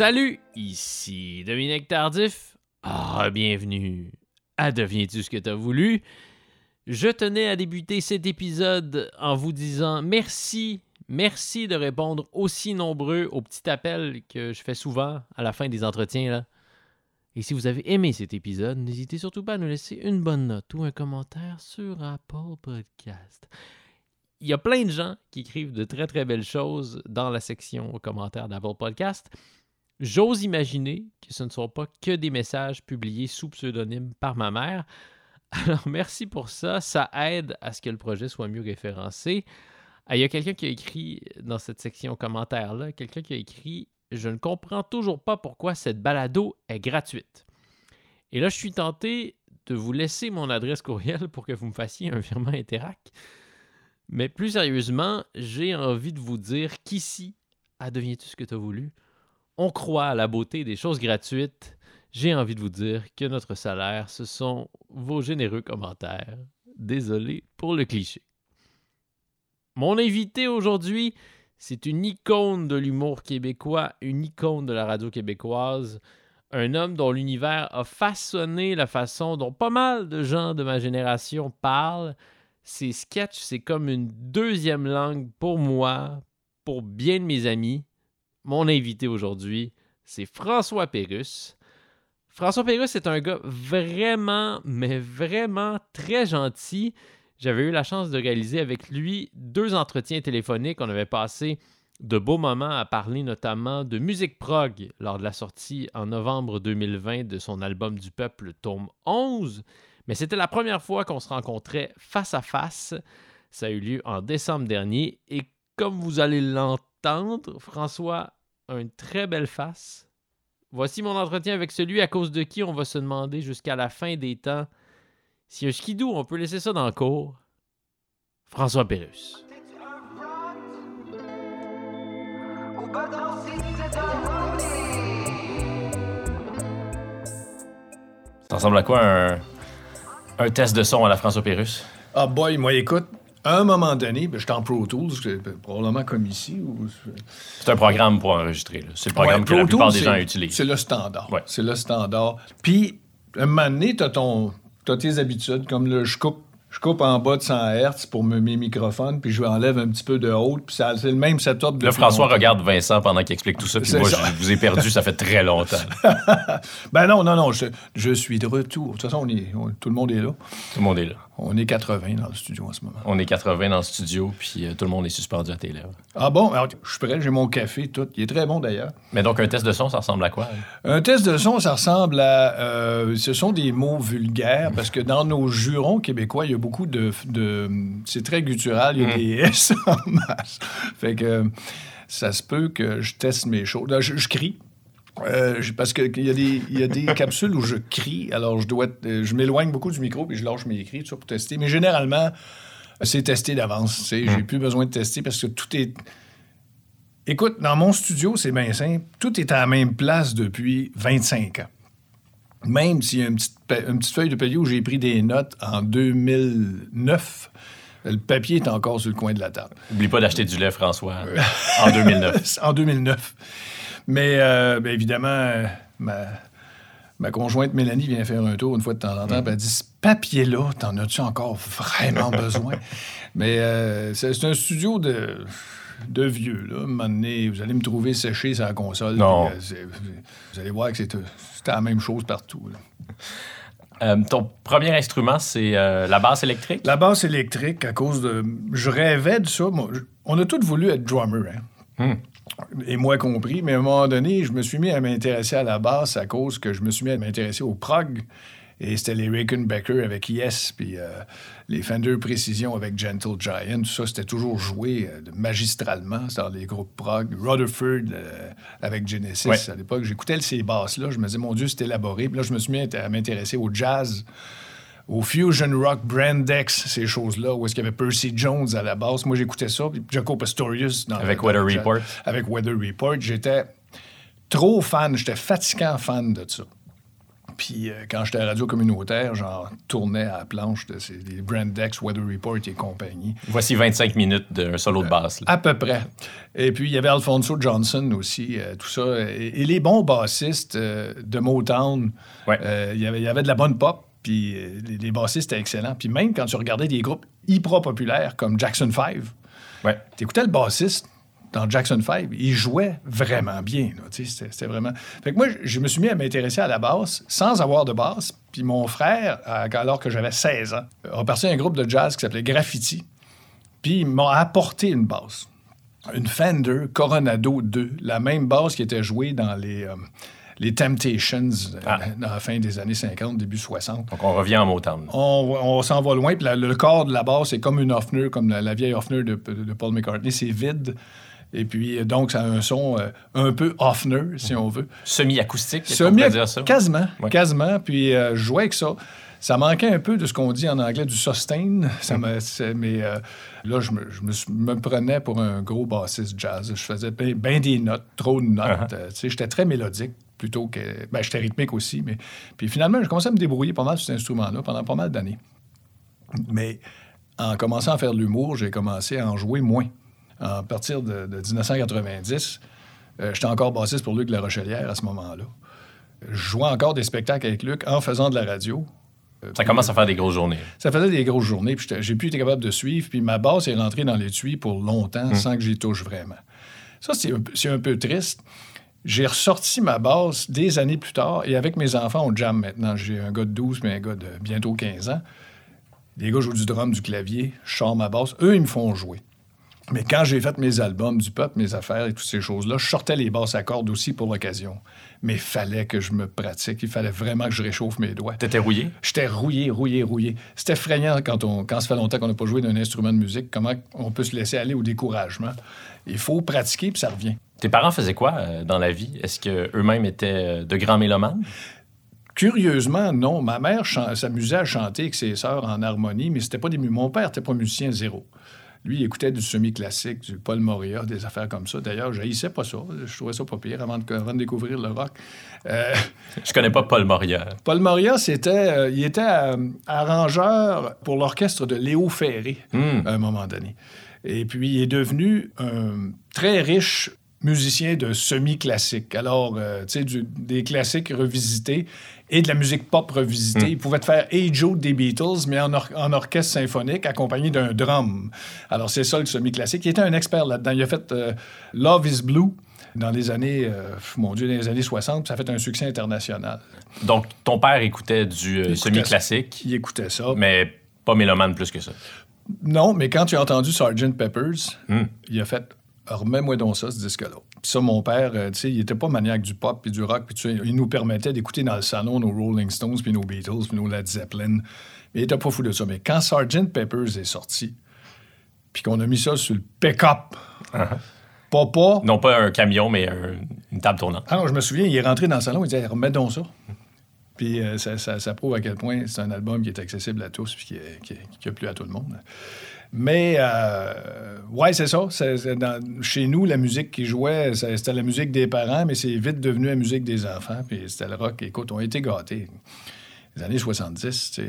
Salut, ici Dominique Tardif. Bienvenue à Deviens-tu ce que t'as voulu? Je tenais à débuter cet épisode en vous disant merci, merci de répondre aussi nombreux aux petits appels que je fais souvent à la fin des entretiens. Là. Et si vous avez aimé cet épisode, n'hésitez surtout pas à nous laisser une bonne note ou un commentaire sur Apple Podcast. Il y a plein de gens qui écrivent de très très belles choses dans la section commentaires d'Apple Podcast. J'ose imaginer que ce ne sont pas que des messages publiés sous pseudonyme par ma mère. Alors merci pour ça, ça aide à ce que le projet soit mieux référencé. Ah, il y a quelqu'un qui a écrit dans cette section commentaires-là, quelqu'un qui a écrit Je ne comprends toujours pas pourquoi cette balado est gratuite. Et là, je suis tenté de vous laisser mon adresse courriel pour que vous me fassiez un virement Interac. Mais plus sérieusement, j'ai envie de vous dire qu'ici, à Deviens-tu ce que tu as voulu, on croit à la beauté des choses gratuites, j'ai envie de vous dire que notre salaire, ce sont vos généreux commentaires. Désolé pour le cliché. Mon invité aujourd'hui, c'est une icône de l'humour québécois, une icône de la radio québécoise, un homme dont l'univers a façonné la façon dont pas mal de gens de ma génération parlent. Ses sketchs, c'est comme une deuxième langue pour moi, pour bien de mes amis mon invité aujourd'hui, c'est François Pérusse. François Pérusse est un gars vraiment, mais vraiment très gentil. J'avais eu la chance de réaliser avec lui deux entretiens téléphoniques. On avait passé de beaux moments à parler notamment de musique prog lors de la sortie en novembre 2020 de son album du peuple, tome 11. Mais c'était la première fois qu'on se rencontrait face à face. Ça a eu lieu en décembre dernier et comme vous allez l'entendre, François a une très belle face. Voici mon entretien avec celui à cause de qui on va se demander jusqu'à la fin des temps si un skidou, on peut laisser ça dans le cours. François Pérus. Ça ressemble à quoi un, un test de son à la François Pérus? Ah boy, moi écoute, à un moment donné, ben, j'étais en Pro Tools, probablement comme ici. C'est un programme pour enregistrer. C'est le programme que la plupart des gens utilisent. C'est le standard. C'est le standard. Puis, un moment donné, tu as, tes habitudes, comme le je coupe je coupe en bas de 100 Hz pour mes microphones, puis je enlève un petit peu de haut, puis c'est le même setup. Là, François regarde Vincent pendant qu'il explique tout ça, puis moi, je vous ai perdu, ça fait très longtemps. ben non, non, non, je, suis de retour. De toute façon, on est, tout le monde est là. Tout le monde est là. On est 80 dans le studio en ce moment. On est 80 dans le studio, puis euh, tout le monde est suspendu à tes lèvres. Ah bon? je suis prêt, j'ai mon café, tout. Il est très bon d'ailleurs. Mais donc, un test de son, ça ressemble à quoi? Un test de son, ça ressemble à. Euh, ce sont des mots vulgaires, parce que dans nos jurons québécois, il y a beaucoup de. c'est très guttural, il y a mm. des S en masse. Fait que ça se peut que je teste mes choses. je crie. Euh, parce qu'il y, a des, y a des capsules où je crie, alors je dois, euh, je m'éloigne beaucoup du micro puis je lâche mes cris pour tester. Mais généralement, c'est testé d'avance. J'ai hmm. plus besoin de tester parce que tout est. Écoute, dans mon studio, c'est bien simple. Tout est à la même place depuis 25 ans. Même s'il y a une petite, feuille de papier où j'ai pris des notes en 2009, le papier est encore sur le coin de la table. N'oublie pas d'acheter du lait, François, en 2009. en 2009. Mais euh, ben, évidemment, euh, ma, conjointe Mélanie vient faire un tour une fois de temps en temps, mm. elle dit Ce papier-là, t'en as-tu encore vraiment besoin Mais euh, c'est un studio de, de vieux. Là. Un vous allez me trouver séché sur la console. Non. vous allez voir que c'est la même chose partout. ton premier instrument, c'est la basse électrique? La basse électrique, à cause de. Je rêvais de ça. on a tous voulu être drummer. Hein? Hmm et moi compris, mais à un moment donné, je me suis mis à m'intéresser à la basse à cause que je me suis mis à m'intéresser au prog. Et c'était les Rickenbacker avec Yes, puis euh, les Fender Precision avec Gentle Giant. Tout ça, c'était toujours joué euh, magistralement dans les groupes prog. Rutherford euh, avec Genesis à l'époque. J'écoutais ces basses-là. Je me disais, mon Dieu, c'est élaboré. Puis là, je me suis mis à m'intéresser au jazz au Fusion Rock Brandex, ces choses-là, où est-ce qu'il y avait Percy Jones à la base. Moi, j'écoutais ça, puis Jaco Pastorius. Dans avec Weather Report. Avec Weather Report. J'étais trop fan, j'étais fatigant fan de ça. Puis euh, quand j'étais à radio communautaire, j'en tournais à la planche de ces, des Brandex, Weather Report et compagnie. Voici 25 minutes d'un solo de basse. là. À peu près. Et puis, il y avait Alfonso Johnson aussi, euh, tout ça. Et, et les bons bassistes euh, de Motown, Ouais. euh, il, y avait, il y avait de la bonne pop, puis euh, les, les bassistes étaient excellents. Puis même quand tu regardais des groupes hyper populaires comme Jackson 5, Ouais. tu écoutais le bassiste dans Jackson 5, il jouait vraiment bien. C'était vraiment... Fait que moi, je me suis mis à m'intéresser à la basse sans avoir de basse. Puis mon frère, alors que j'avais 16 ans, a parti à un groupe de jazz qui s'appelait Graffiti. Puis il m'a apporté une basse. Une Fender Coronado 2, la même basse qui était jouée dans les, euh, les Temptations euh, Ah. dans la fin des années 50, début 60. Donc, on revient en Motown. On, on s'en va loin, puis la- le corps de la basse, c'est comme une Hofner, comme la, la vieille Hofner de, de Paul McCartney, c'est vide. Et puis, euh, donc, ça a un son euh, un peu Hofner, si on veut. Semi-acoustique, Semi- dire ça? Quasiment, Ouais. quasiment. Puis, euh, je jouais avec ça. Ça manquait un peu de ce qu'on dit en anglais du sustain. Ça Mm. mais euh, là, je, me, je me suis- me prenais pour un gros bassiste jazz. Je faisais bien des notes, trop de notes. Uh-huh. Tu sais, J'étais très mélodique plutôt que... Ben, j'étais rythmique aussi. Mais... Puis finalement, je commençais à me débrouiller pas mal sur cet instrument-là pendant pas mal d'années. Mais en commençant à faire de l'humour, j'ai commencé à en jouer moins. À partir de, de 1990, euh, j'étais encore bassiste pour Luc La Rochelière à ce moment-là. Je jouais encore des spectacles avec Luc en faisant de la radio. Euh, Ça commence à faire des grosses journées. ça faisait des grosses journées, puis j'ai plus été capable de suivre, puis ma basse est rentrée dans l'étui pour longtemps sans que j'y touche vraiment. Ça, c'est un, peu- c'est un peu triste. J'ai ressorti ma basse des années plus tard, et avec mes enfants, on jamme maintenant. J'ai un gars de 12, mais un gars de bientôt 15 ans. Les gars jouent du drum, du clavier, je sors ma basse. Eux, ils me font jouer. Mais quand j'ai fait mes albums, du peuple, mes affaires et toutes ces choses-là, je sortais les basses à cordes aussi pour l'occasion. Mais il fallait que je me pratique. Il fallait vraiment que je réchauffe mes doigts. T'étais rouillé? J'étais rouillé, rouillé, rouillé. C'est effrayant quand, on, quand ça fait longtemps qu'on n'a pas joué d'un instrument de musique, comment on peut se laisser aller au découragement. Il faut pratiquer, puis ça revient. Tes parents faisaient quoi euh, dans la vie? Est-ce qu'eux-mêmes étaient euh, de grands mélomanes? Curieusement, non. Ma mère s'amusait à chanter avec ses sœurs en harmonie, mais c'était pas des Mon père n'était pas musicien zéro. Lui, il écoutait du semi-classique, du Paul Moria, des affaires comme ça. D'ailleurs, je haïssais pas ça. Je trouvais ça pas pire avant de, avant de découvrir le rock. Euh, Je connais pas Paul Moria. Paul Moria, c'était, euh, il était euh, arrangeur pour l'orchestre de Léo Ferré Hmm. à un moment donné. Et puis, il est devenu un très riche musicien de semi-classique. Alors, euh, tu sais, des classiques revisités et de la musique pop revisitée. Il pouvait te faire Hey Joe des Beatles, mais en, or- en orchestre symphonique accompagné d'un drum. Alors, c'est ça le semi-classique. Il était un expert là-dedans. Il a fait euh, Love is Blue dans les années, euh, mon Dieu, dans les années 60, puis ça a fait un succès international. Donc, ton père écoutait du semi-classique, Il écoutait ça. mais pas mélomane plus que ça. Non, mais quand tu as entendu Sgt. Peppers, Hmm. il a fait remets-moi donc ça, ce disque-là. Puis ça, mon père, euh, tu sais, il était pas maniaque du pop puis du rock, puis il nous permettait d'écouter dans le salon nos Rolling Stones, puis nos Beatles, puis nos Led Zeppelin. Mais il était pas fou de ça. Mais quand Sgt. Peppers est sorti, puis qu'on a mis ça sur le pick-up, papa... Non pas un camion, mais un- une table tournante. Ah non, je me souviens, il est rentré dans le salon, il disait remets donc ça. Puis euh, ça, ça- ça prouve à quel point c'est un album qui est accessible à tous puis qui, est- qui, est- qui a plu à tout le monde. Mais, euh, ouais, c'est ça. Dans- chez nous, la musique qui jouait, c'était la musique des parents, mais c'est vite devenu la musique des enfants. Puis c'était le rock. Écoute, on a été gâtés. Les années 70, tu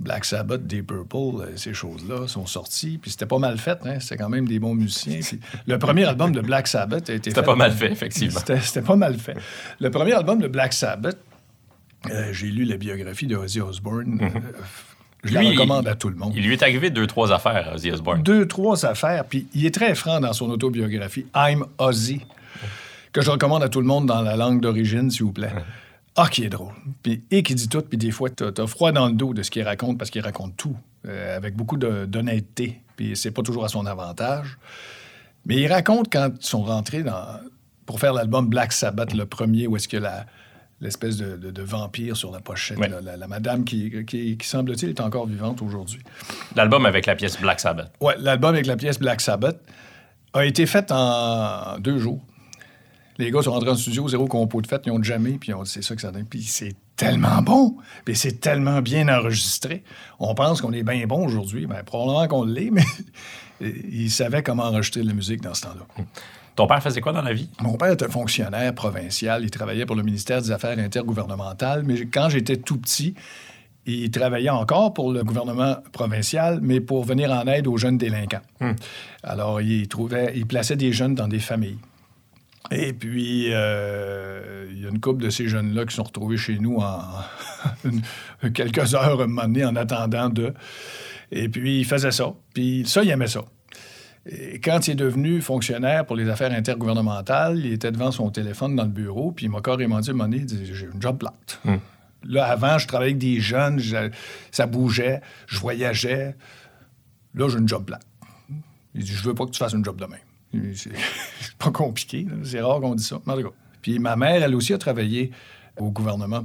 Black Sabbath, Deep Purple, euh, ces choses-là sont sorties. Puis c'était pas mal fait. Hein? C'était quand même des bons musiciens. Puis le premier album de Black Sabbath a été C'était pas mal fait, effectivement. C'était pas mal fait. Le premier album de Black Sabbath, euh, j'ai lu la biographie de Ozzy Osbourne. Euh, je la Lui, recommande à tout le monde. Il lui est arrivé deux, trois affaires Ozzy Osbourne. Deux, trois affaires, puis il est très franc dans son autobiographie. I'm Ozzy, que je recommande à tout le monde dans la langue d'origine, s'il vous plaît. Ah, qui est drôle. Puis, et qui dit tout, puis des fois, t'as as froid dans le dos de ce qu'il raconte, parce qu'il raconte tout, euh, avec beaucoup d'honnêteté. Puis c'est pas toujours à son avantage. Mais il raconte quand ils sont rentrés dans, pour faire l'album Black Sabbath, le premier, où est-ce que la l'espèce de, de- de vampire sur la pochette, là, la, la madame qui, qui, qui semble-t-il, est encore vivante aujourd'hui. L'album avec la pièce Black Sabbath. Ouais, l'album avec la pièce Black Sabbath a été fait en deux jours. Les gars sont rentrés en studio, zéro compo de fête, ils ont jamais, puis dit c'est ça que ça donne. Puis c'est tellement bon, puis c'est tellement bien enregistré. On pense qu'on est bien bon aujourd'hui, ben, probablement qu'on l'est, mais ils savaient comment enregistrer de la musique dans ce temps-là. Ton père faisait quoi dans la vie? Mon père était fonctionnaire provincial. Il travaillait pour le ministère des Affaires intergouvernementales. Mais quand j'étais tout petit, il travaillait encore pour le gouvernement provincial, mais pour venir en aide aux jeunes délinquants. Hmm. Alors, il, trouvait, il plaçait des jeunes dans des familles. Et puis, euh, il y a une couple de ces jeunes-là qui sont retrouvés chez nous en quelques heures, un moment donné, en attendant de. Et puis, il faisait ça. Puis, ça, il aimait ça. Et quand il est devenu fonctionnaire pour les affaires intergouvernementales, il était devant son téléphone dans le bureau, puis il m'a carrément dit, monnaie, j'ai une job plate. Hmm. Là, avant, je travaillais avec des jeunes, je- ça bougeait, je voyageais. Là, j'ai une job plate. Il dit, je veux pas que tu fasses une job demain. C'est pas compliqué, c'est rare qu'on dise ça. Mais en tout cas. Puis ma mère, elle aussi, a travaillé au gouvernement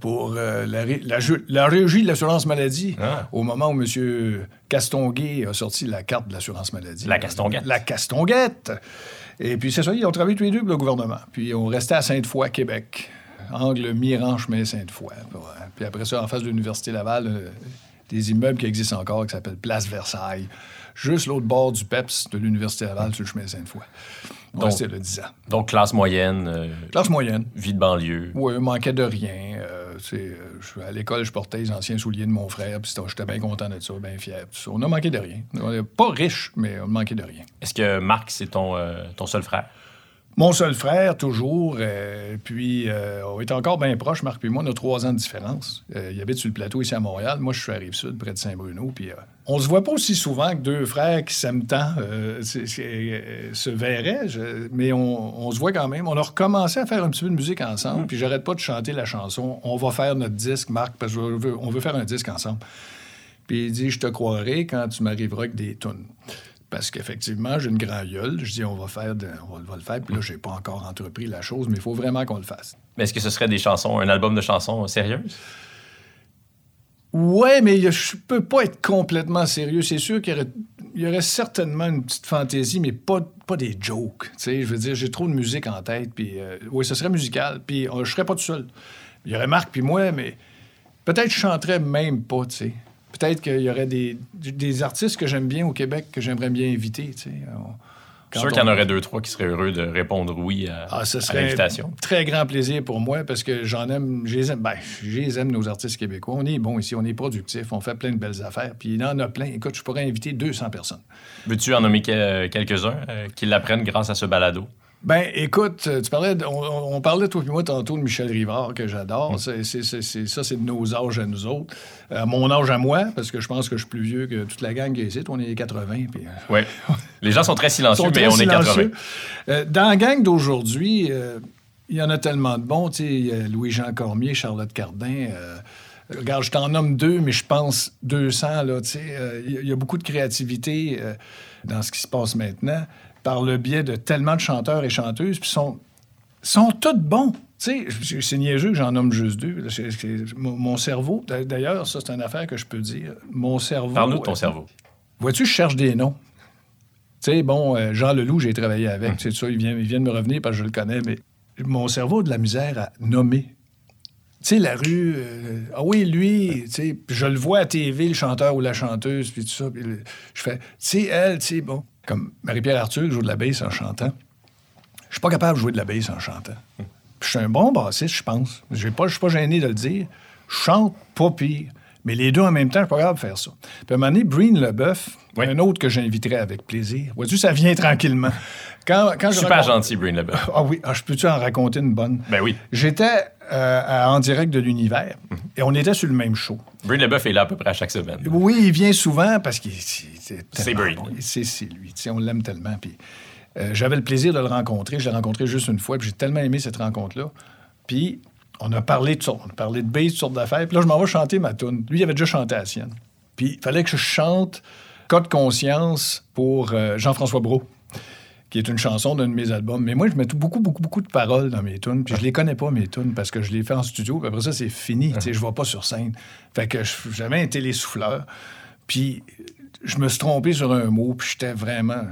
pour euh, la, régie de l'assurance maladie Ah. au moment où M. Castonguay a sorti la carte de l'assurance maladie. La Castonguette. La Castonguette. Et puis c'est ça, ils ont travaillé tous les deux pour le gouvernement. Puis on restait à Sainte-Foy, Québec. Angle mi-ranche, Sainte-Foy. Puis, ouais. Puis après ça, en face de l'Université Laval, euh, des immeubles qui existent encore, qui s'appellent Place Versailles. Juste l'autre bord du PEPS de l'Université Laval, sur le chemin Sainte-Foy. On Donc- 10 ans. Donc, classe moyenne, euh, Classe moyenne. vie de banlieue. Oui, manquait de rien. Euh, euh, je- à l'école, je portais les anciens souliers de mon frère, puis j'étais bien content de ça, bien fier. ça. On a manqué de rien. On n'est pas riche, mais on manquait de rien. Est-ce que Marc, c'est ton, euh, ton seul frère? Mon seul frère, toujours. euh, puis, euh, on est encore bien proches, Marc et moi. On a trois ans de différence. Euh, il habite sur le plateau ici à Montréal. Moi, je suis à Rive-Sud, près de Saint-Bruno. Puis, euh, on se voit pas aussi souvent que deux frères qui s'aiment tant se verraient. je- mais on, on se voit quand même. On a recommencé à faire un petit peu de musique ensemble. Puis, j'arrête pas de chanter la chanson. On va faire notre disque, Marc, parce qu'on veut, on veut faire un disque ensemble. Puis il dit, je te croirai quand tu m'arriveras avec des tunes. Parce qu'effectivement, j'ai une grande gueule. Je dis, on va, faire de- on va, on va le faire. Puis là, j'ai pas encore entrepris la chose, mais il faut vraiment qu'on le fasse. Mais est-ce que ce serait des chansons, un album de chansons sérieuses? Ouais, mais je peux pas être complètement sérieux. C'est sûr qu'il y aurait, il y aurait certainement une petite fantaisie, mais pas, pas des jokes. Tu sais, je veux dire, j'ai trop de musique en tête. Puis, euh, oui, ce serait musical. Puis, euh, je serais pas tout seul. Il y aurait Marc puis moi, mais peut-être je chanterais même pas, tu sais. Peut-être qu'il y aurait des, des artistes que j'aime bien au Québec que j'aimerais bien inviter, tu sais. On- Je suis sûr qu'il y en aurait deux, trois qui seraient heureux de répondre oui à, Ah, ce à serait l'invitation. très grand plaisir pour moi parce que j'en aime, je les aime, ben, je les aime, nos artistes québécois. On est bon ici, on est productif, on fait plein de belles affaires. Puis il en a plein. Écoute, je pourrais inviter 200 personnes. Veux-tu en nommer que- quelques-uns euh, qui l'apprennent grâce à ce balado? Ben, écoute, euh, tu parlais, de- on, on parlait, toi et moi, tantôt de Michel Rivard, que j'adore. C'est- ça, c'est de nos âges à nous autres. À mon âge à moi, parce que je pense que je suis plus vieux que toute la gang qui est ici. On est 80. Puis, euh, Oui. Les gens sont très silencieux, sont mais très on est 80. silencieux. Euh, dans la gang d'aujourd'hui, euh, il y en a tellement de bons. Il Louis-Jean Cormier, Charlotte Cardin. euh, regarde, je t'en nomme deux, mais je pense 200. Là, tu sais, euh, il y a- il y, a beaucoup de créativité euh, dans ce qui se passe maintenant par le biais de tellement de chanteurs et chanteuses. Puis sont, sont tous bons. Tu sais, c'est niaiseux que j'en nomme juste deux. mon, mon cerveau, d'a- d'ailleurs, ça, c'est une affaire que je peux dire. Mon cerveau... Parle-nous de ton euh, cerveau. Vois-tu, je cherche des noms. Tu sais, bon, euh, Jean Leloup, j'ai travaillé avec. Hum. C'est ça, il vient, il vient de me revenir parce que je le connais, mais mon cerveau a de la misère à nommer. Tu sais, la rue, euh, ah oui, lui, tu sais, je le vois à TV, le chanteur ou la chanteuse, puis tout ça, le- je fais, tu sais, elle, tu sais, bon, comme Marie-Pierre Arthur joue de la basse en chantant. Je suis pas capable de jouer de la basse en chantant. Puis je suis un bon bassiste, je pense. Je suis pas gêné de le dire. Je chante pas pire. Mais les deux en même temps, je suis pas capable de faire ça. Puis à un moment donné, Breen Leboeuf, Oui. un autre que j'inviterais avec plaisir. Vois-tu, ça vient tranquillement. Quand, quand je Super gentil, Breen Leboeuf. Ah oui, ah, je peux-tu en raconter une bonne? Ben oui. J'étais euh, à en direct de l'univers et on était sur le même show. Breen Leboeuf est là à peu près à chaque semaine. Oui, il vient souvent parce qu'il c'est Breen. bon. C'est lui. On l'aime tellement. Puis, euh, j'avais le plaisir de le rencontrer. Je l'ai rencontré juste une fois. Puis j'ai tellement aimé cette rencontre-là. Puis on a parlé de ça. On a parlé de base, de sortes d'affaires. Puis là, je m'en vais chanter ma tune. Lui, il avait déjà chanté la sienne. Puis il fallait que je chante Code conscience pour euh, Jean-François Brault qui est une chanson d'un de mes albums. Mais moi, je mets beaucoup, beaucoup, beaucoup de paroles dans mes tunes. Puis je les connais pas, mes tunes, parce que je les fais en studio. Puis après ça, c'est fini. Je vais pas sur scène. Fait que j'avais un télésouffleur. Puis je me suis trompé sur un mot. Puis j'étais vraiment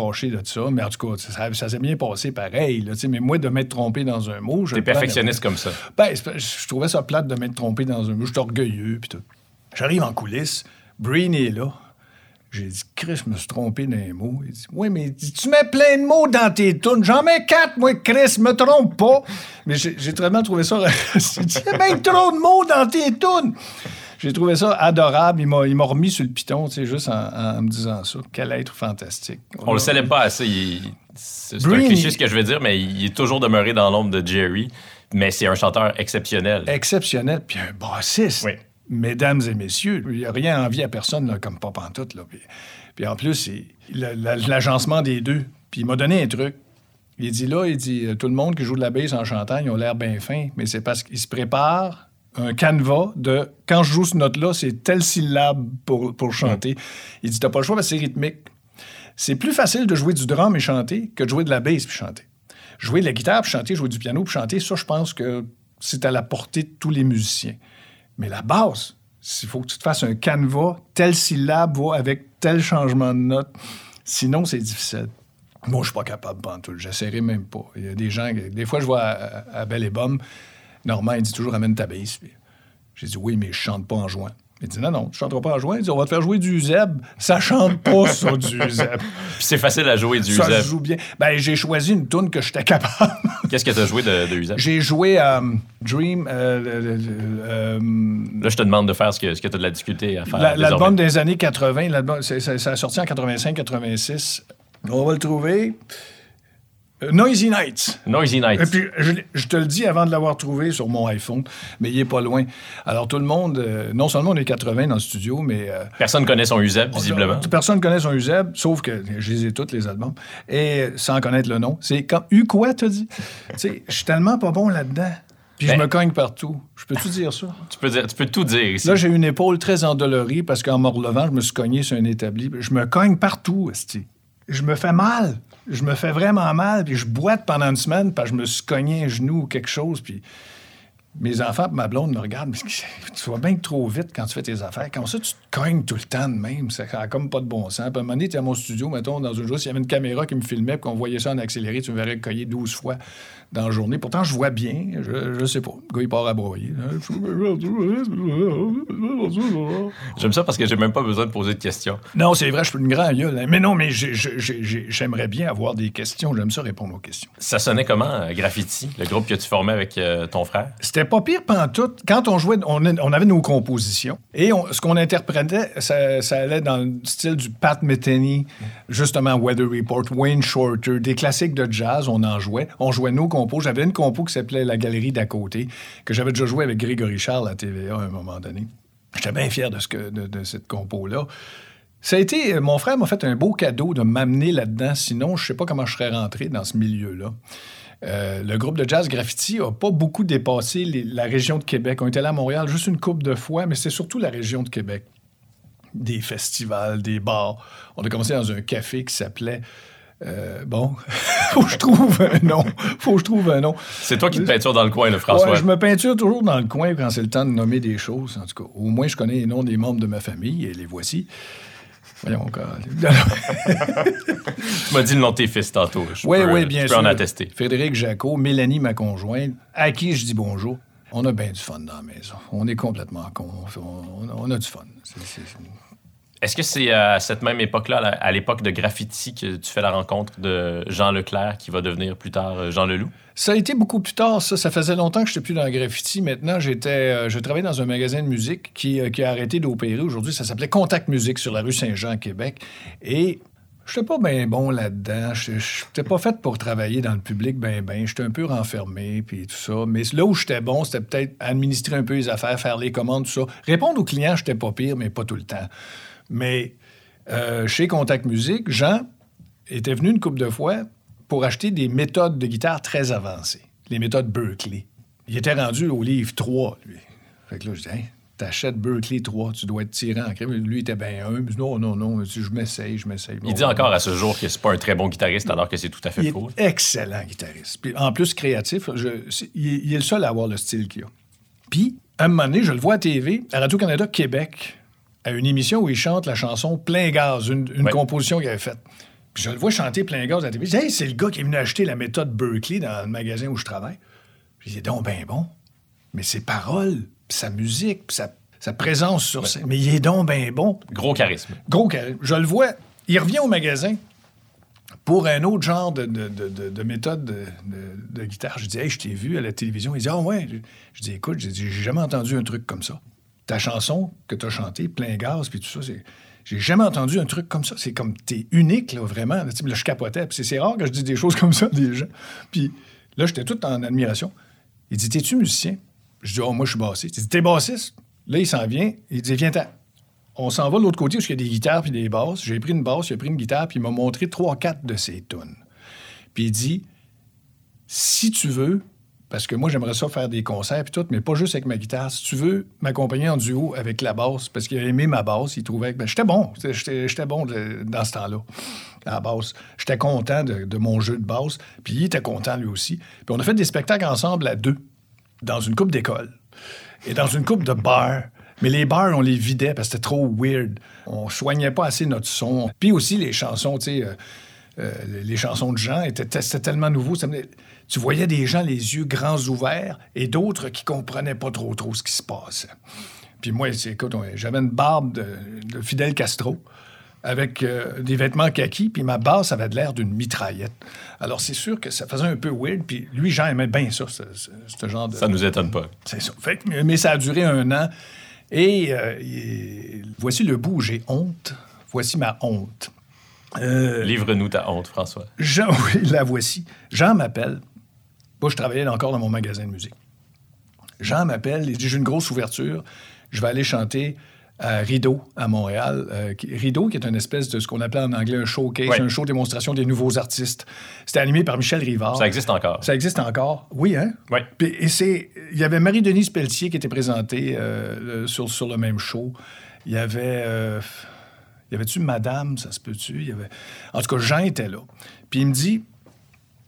fâché de ça. Mais en tout cas, ça, ça s'est bien passé pareil. là, tu mais moi, de m'être trompé dans un mot... je T'es perfectionniste comme ça. ben, je trouvais ça plate de m'être trompé dans un mot. J'étais orgueilleux, puis tout. J'arrive en coulisses, Breen est là. J'ai dit, Chris, je me suis trompé dans les mots. Il dit, oui, mais tu mets plein de mots dans tes tunes. J'en mets quatre, moi, Chris, me trompe pas. Mais j'ai vraiment trouvé ça. A bien trop de mots dans tes tunes. J'ai trouvé ça adorable. Il m'a il m'a remis sur le piton, tu sais, juste en, en me disant ça. Quel être fantastique. On le célèbre pas assez. C'est un cliché ce que je veux dire, mais il est toujours demeuré dans l'ombre de Jerry. Mais c'est un chanteur exceptionnel. Exceptionnel, puis un bassiste. Oui. Mesdames et messieurs, il n'y a rien envie à personne là, comme pas pantoute. Là. Puis, puis en plus, l'agencement des deux. Puis il m'a donné un truc. Il dit là, il dit, euh, tout le monde qui joue de la basse en chantant, ils ont l'air bien fins, mais c'est parce qu'ils se préparent un canevas de quand je joue ce note-là, c'est telle syllabe pour, pour chanter. Il dit, t'as pas le choix parce que c'est rythmique. C'est plus facile de jouer du drum et chanter que de jouer de la basse puis chanter. Jouer de la guitare puis chanter, jouer du piano puis chanter, ça, je pense que c'est à la portée de tous les musiciens. Mais la basse, il faut que tu te fasses un canevas, telle syllabe va avec tel changement de note. Sinon, c'est difficile. Moi, je suis pas capable, pantoute. J'essaierai même pas. Il y a des gens... Des fois, je vois à, à Belle et Bomme, Normand, il dit toujours « amène ta basse ». Puis J'ai dit « oui, mais je chante pas en joint ». Il dit « non, non, tu chanteras pas en joint. Il dit « on va te faire jouer du zeb ». Ça chante pas, ça, du zeb. Puis c'est facile à jouer du Ça Uzeb. se joue bien. Ben, j'ai choisi une tune que j'étais capable. Qu'est-ce que tu as joué de, de Uzeb? j'ai joué à Dream... euh, euh, Là, je te demande de faire ce que, ce que tu as de la difficulté à faire. La-. L'album des années 80, l'album- c'est- c'est- ça a sorti en 85-86. On va le trouver. Euh, Noisy Nights. Noisy Night. Et puis, je, te le dis avant de l'avoir trouvé sur mon iPhone, mais il est pas loin. Alors, tout le monde, euh, non seulement on est 80 dans le studio, mais euh, Personne connaît son Uzeb, visiblement. Personne ne connaît son Uzeb, sauf que je les ai tous, les albums, et sans connaître le nom. C'est comme U quoi, t'as dit? tu sais, je suis tellement pas bon là-dedans. Puis je Ben- me cogne partout. Je peux-tu dire ça? Tu peux, dire, tu peux tout dire ici. Là, j'ai une épaule très endolorie parce qu'en me relevant, je me suis cogné sur un établi. Je me cogne partout, esti. Je me fais mal. Je me fais vraiment mal. Puis je boite pendant une semaine parce que je me suis cogné un genou ou quelque chose. Puis mes enfants et ma blonde me regardent. Tu vas bien trop vite quand tu fais tes affaires. Comme ça, tu te cognes tout le temps de même. Ça a comme pas de bon sens. Puis à un moment donné, tu à mon studio, mettons, dans une journée, s'il y avait une caméra qui me filmait puis qu'on voyait ça en accéléré, tu me verrais cogner 12 fois dans la journée. Pourtant, je vois bien. Je, je sais pas. Le gars, il part à broyer. J'aime ça parce que j'ai même pas besoin de poser de questions. Non, c'est vrai, je suis une grande gueule. hein. Mais non, mais j'ai- j'ai- j'ai- j'aimerais bien avoir des questions. J'aime ça répondre aux questions. Ça sonnait comment, euh, Graffiti, le groupe que tu formais avec euh, ton frère? C'était pas pire pantoute. Quand on jouait, on, on avait nos compositions. Et on- ce qu'on interprétait, ça, ça allait dans le style du Pat Metheny, justement Weather Report, Wayne Shorter, des classiques de jazz, on en jouait. On jouait nos J'avais une compo qui s'appelait La Galerie d'à côté, que j'avais déjà joué avec Grégory Charles à TVA à un moment donné. J'étais bien fier de, cette compo-là. Ça a été. Mon frère m'a fait un beau cadeau de m'amener là-dedans. Sinon, je sais pas comment je serais rentré dans ce milieu-là. Euh, le groupe de jazz graffiti n'a pas beaucoup dépassé la région de Québec. On était là à Montréal juste une couple de fois, mais c'est surtout la région de Québec. Des festivals, des bars. On a commencé dans un café qui s'appelait. Euh, bon, faut que je trouve un nom. Faut que je trouve un nom. C'est toi qui te peintures dans le coin, le François. Ouais, je me peinture toujours dans le coin quand c'est le temps de nommer des choses. En tout cas, au moins, je connais les noms des membres de ma famille et les voici. Voyons encore. Tu m'as dit le nom de tes fils tantôt. Oui, oui, bien je sûr. peux en attester. Frédéric Jacot, Mélanie, ma conjointe, à qui je dis bonjour? On a bien du fun dans la maison. On est complètement con. On, on a du fun. C'est- c'est- Est-ce que c'est à cette même époque-là, à l'époque de Graffiti, que tu fais la rencontre de Jean Leclerc, qui va devenir plus tard euh, Jean Leloup? Ça a été beaucoup plus tard, ça. Ça faisait longtemps que je n'étais plus dans le graffiti. Maintenant, j'étais, euh, je travaillais dans un magasin de musique qui, euh, qui a arrêté d'opérer aujourd'hui. Ça s'appelait Contact Musique sur la rue Saint-Jean, Québec. Et je n'étais pas bien bon là-dedans. Je n'étais pas fait pour travailler dans le public ben ben. J'étais un peu renfermé, puis tout ça. Mais là où j'étais bon, c'était peut-être administrer un peu les affaires, faire les commandes, tout ça. Répondre aux clients, j'étais pas pire, mais pas tout le temps. Mais euh, chez Contact Musique, Jean était venu une couple de fois pour acheter des méthodes de guitare très avancées, les méthodes Berkeley. Il était rendu au livre 3, lui. Fait que là, je dis, t'achètes Berkeley 3, tu dois être tiré en crème. Lui, il était bien un. Non, non, non, je m'essaye, je m'essaye. Il dit encore à ce jour que c'est pas un très bon guitariste, alors que c'est tout à fait Il est faux. excellent guitariste. Puis en plus, créatif. je- est- il est le seul à avoir le style qu'il a. Puis, à un moment donné, je le vois à TV, à Radio-Canada Québec, à une émission où il chante la chanson Plein gaz, une, une Ouais. composition qu'il avait faite. Puis je le vois chanter Plein gaz à la TV. Je dis, hey, c'est le gars qui est venu acheter la méthode Berkeley dans le magasin où je travaille. Puis il est donc bien bon. Mais ses paroles, puis sa musique, puis sa, sa présence sur scène. Mais il est donc bien bon. Gros charisme. Gros charisme. Je le vois. Il revient au magasin pour un autre genre de, de- de- de- de méthode de, guitare. Je dis, hey, je t'ai vu à la télévision. Il dit, ah ouais. Je dis, écoute, j'ai jamais entendu un truc comme ça. Ta chanson que tu as chantée, plein gaz, puis tout ça. J'ai jamais entendu un truc comme ça. C'est comme, t'es unique, là, vraiment. Là, je capotais. Puis c'est- rare que je dis des choses comme ça des gens. Puis là, j'étais tout en admiration. Il dit, t'es-tu musicien? Je dis, oh, moi, je suis bassiste. Il dit, t'es bassiste? Là, il s'en vient. Il dit, viens-t'en. On s'en va de l'autre côté où il y a des guitares puis des basses. J'ai pris une basse, il a pris une guitare, puis il m'a montré trois, quatre de ses tunes. Puis il dit si tu veux, parce que moi j'aimerais ça faire des concerts puis tout, mais pas juste avec ma guitare. Si tu veux m'accompagner en duo avec la basse, parce qu'il a aimé ma basse, il trouvait que ben, j'étais bon, j'étais bon dans ce temps-là, la basse. J'étais content de, mon jeu de basse, puis il était content lui aussi. Puis on a fait des spectacles ensemble à deux, dans une coupe d'école et dans une coupe de bars. Mais les bars, on les vidait parce que c'était trop weird. On soignait pas assez notre son. Puis aussi, les chansons, tu sais, euh, euh, les chansons de gens étaient c'était tellement nouveau. ça me- tu voyais des gens les yeux grands ouverts et d'autres qui comprenaient pas trop trop ce qui se passait. Puis moi, écoute, j'avais une barbe de, de Fidel Castro avec euh, des vêtements kaki, puis ma basse avait de l'air d'une mitraillette. Alors c'est sûr que ça faisait un peu weird, puis lui, Jean aimait bien ça, ce, ce- ce genre de... Ça nous étonne pas. C'est ça. Fait que- mais ça a duré un an. Et euh, voici le bout où j'ai honte. Voici ma honte. Euh, Livre-nous ta honte, François. Jean, oui, la voici. Jean m'appelle. Moi, je travaillais encore dans mon magasin de musique. Jean m'appelle, il dit J'ai une grosse ouverture. Je vais aller chanter à Rideau, à Montréal. Euh, qui- Rideau, qui est une espèce de ce qu'on appelait en anglais un showcase, un show démonstration des nouveaux artistes. C'était animé par Michel Rivard. Ça existe encore. Ça existe encore. Oui, hein? Oui. Puis- Et c'est. Il y avait Marie-Denise Pelletier qui était présentée euh, sur, sur le même show. Il y avait. euh, y avait-tu Madame, ça se peut-tu? Il y avait... En tout cas, Jean était là. Puis il me dit,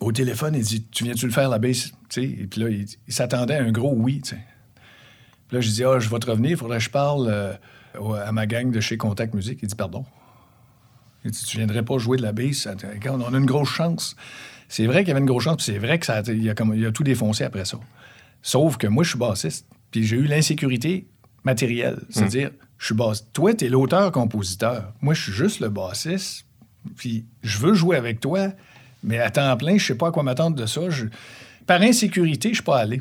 au téléphone, il dit Tu viens-tu le faire la sais, Et puis là, il, il s'attendait à un gros oui. Puis là, je dis Ah, je vais te revenir, il faudrait que je parle euh, à ma gang de chez Contact Musique. Il dit Pardon. Il dit Tu viendrais pas jouer de la Regarde, on a une grosse chance. C'est vrai qu'il y avait une grosse chance, puis c'est vrai que ça a, a comme, il a tout défoncé après ça. Sauf que moi, je suis bassiste, puis j'ai eu l'insécurité matérielle. C'est-à-dire, je suis bassiste. Toi, tu es l'auteur-compositeur. Moi, je suis juste le bassiste, puis je veux jouer avec toi, mais à temps plein, je sais pas à quoi m'attendre de ça. Je- Par insécurité, je suis pas allé.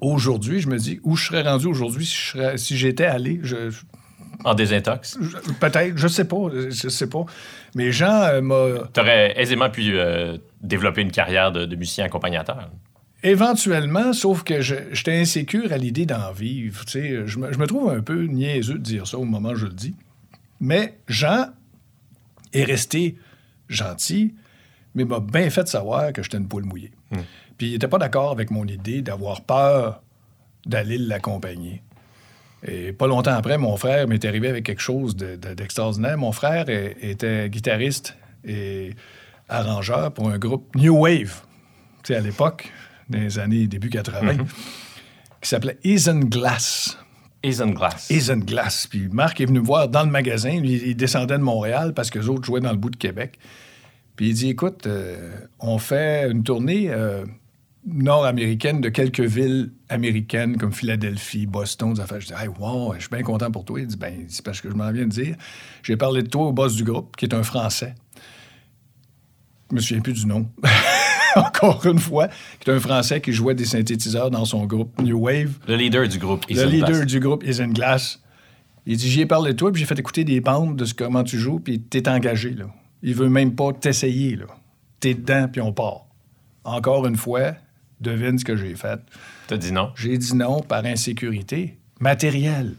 Aujourd'hui, je me dis, où je serais rendu aujourd'hui si je serais- si j'étais allé, je, En désintox? peut-être, je sais pas, je sais pas. Mais Jean euh, m'a Tu aurais aisément pu euh, développer une carrière de, de musicien accompagnateur. Éventuellement, sauf que j'étais insécure à l'idée d'en vivre. Tu sais, je, me, je me trouve un peu niaiseux de dire ça au moment où je le dis. Mais Jean est resté gentil, mais m'a bien fait savoir que j'étais une poule mouillée. Puis il n'était pas d'accord avec mon idée d'avoir peur d'aller l'accompagner. Et pas longtemps après, mon frère m'est arrivé avec quelque chose de- de- d'extraordinaire. mon frère est- était guitariste et arrangeur pour un groupe New Wave, tu sais, à l'époque, dans les années début 80, qui s'appelait Isenglass. Isenglass. Isenglass. Puis Marc est venu me voir dans le magasin. Lui, il descendait de Montréal parce que les autres jouaient dans le bout de Québec. Puis il dit Écoute, euh, on fait une tournée euh, nord-américaine de quelques villes américaines comme Philadelphie, Boston. des affaires. Je dis hey, wow, je suis bien content pour toi. Il dit Ben, c'est parce que je m'en viens de dire. J'ai parlé de toi au boss du groupe, qui est un Français. Je me souviens plus du nom. Encore une fois, qui est un Français qui jouait des synthétiseurs dans son groupe New Wave. Le leader du groupe Le leader du groupe Isenglass. Il dit J'y ai parlé de toi, puis j'ai fait écouter des bandes de ce, comment tu joues, puis t'es engagé, là. Il veut même pas t'essayer, là. T'es dedans, puis on part. Encore une fois, devine ce que j'ai fait. T'as dit non. J'ai dit non par insécurité matérielle.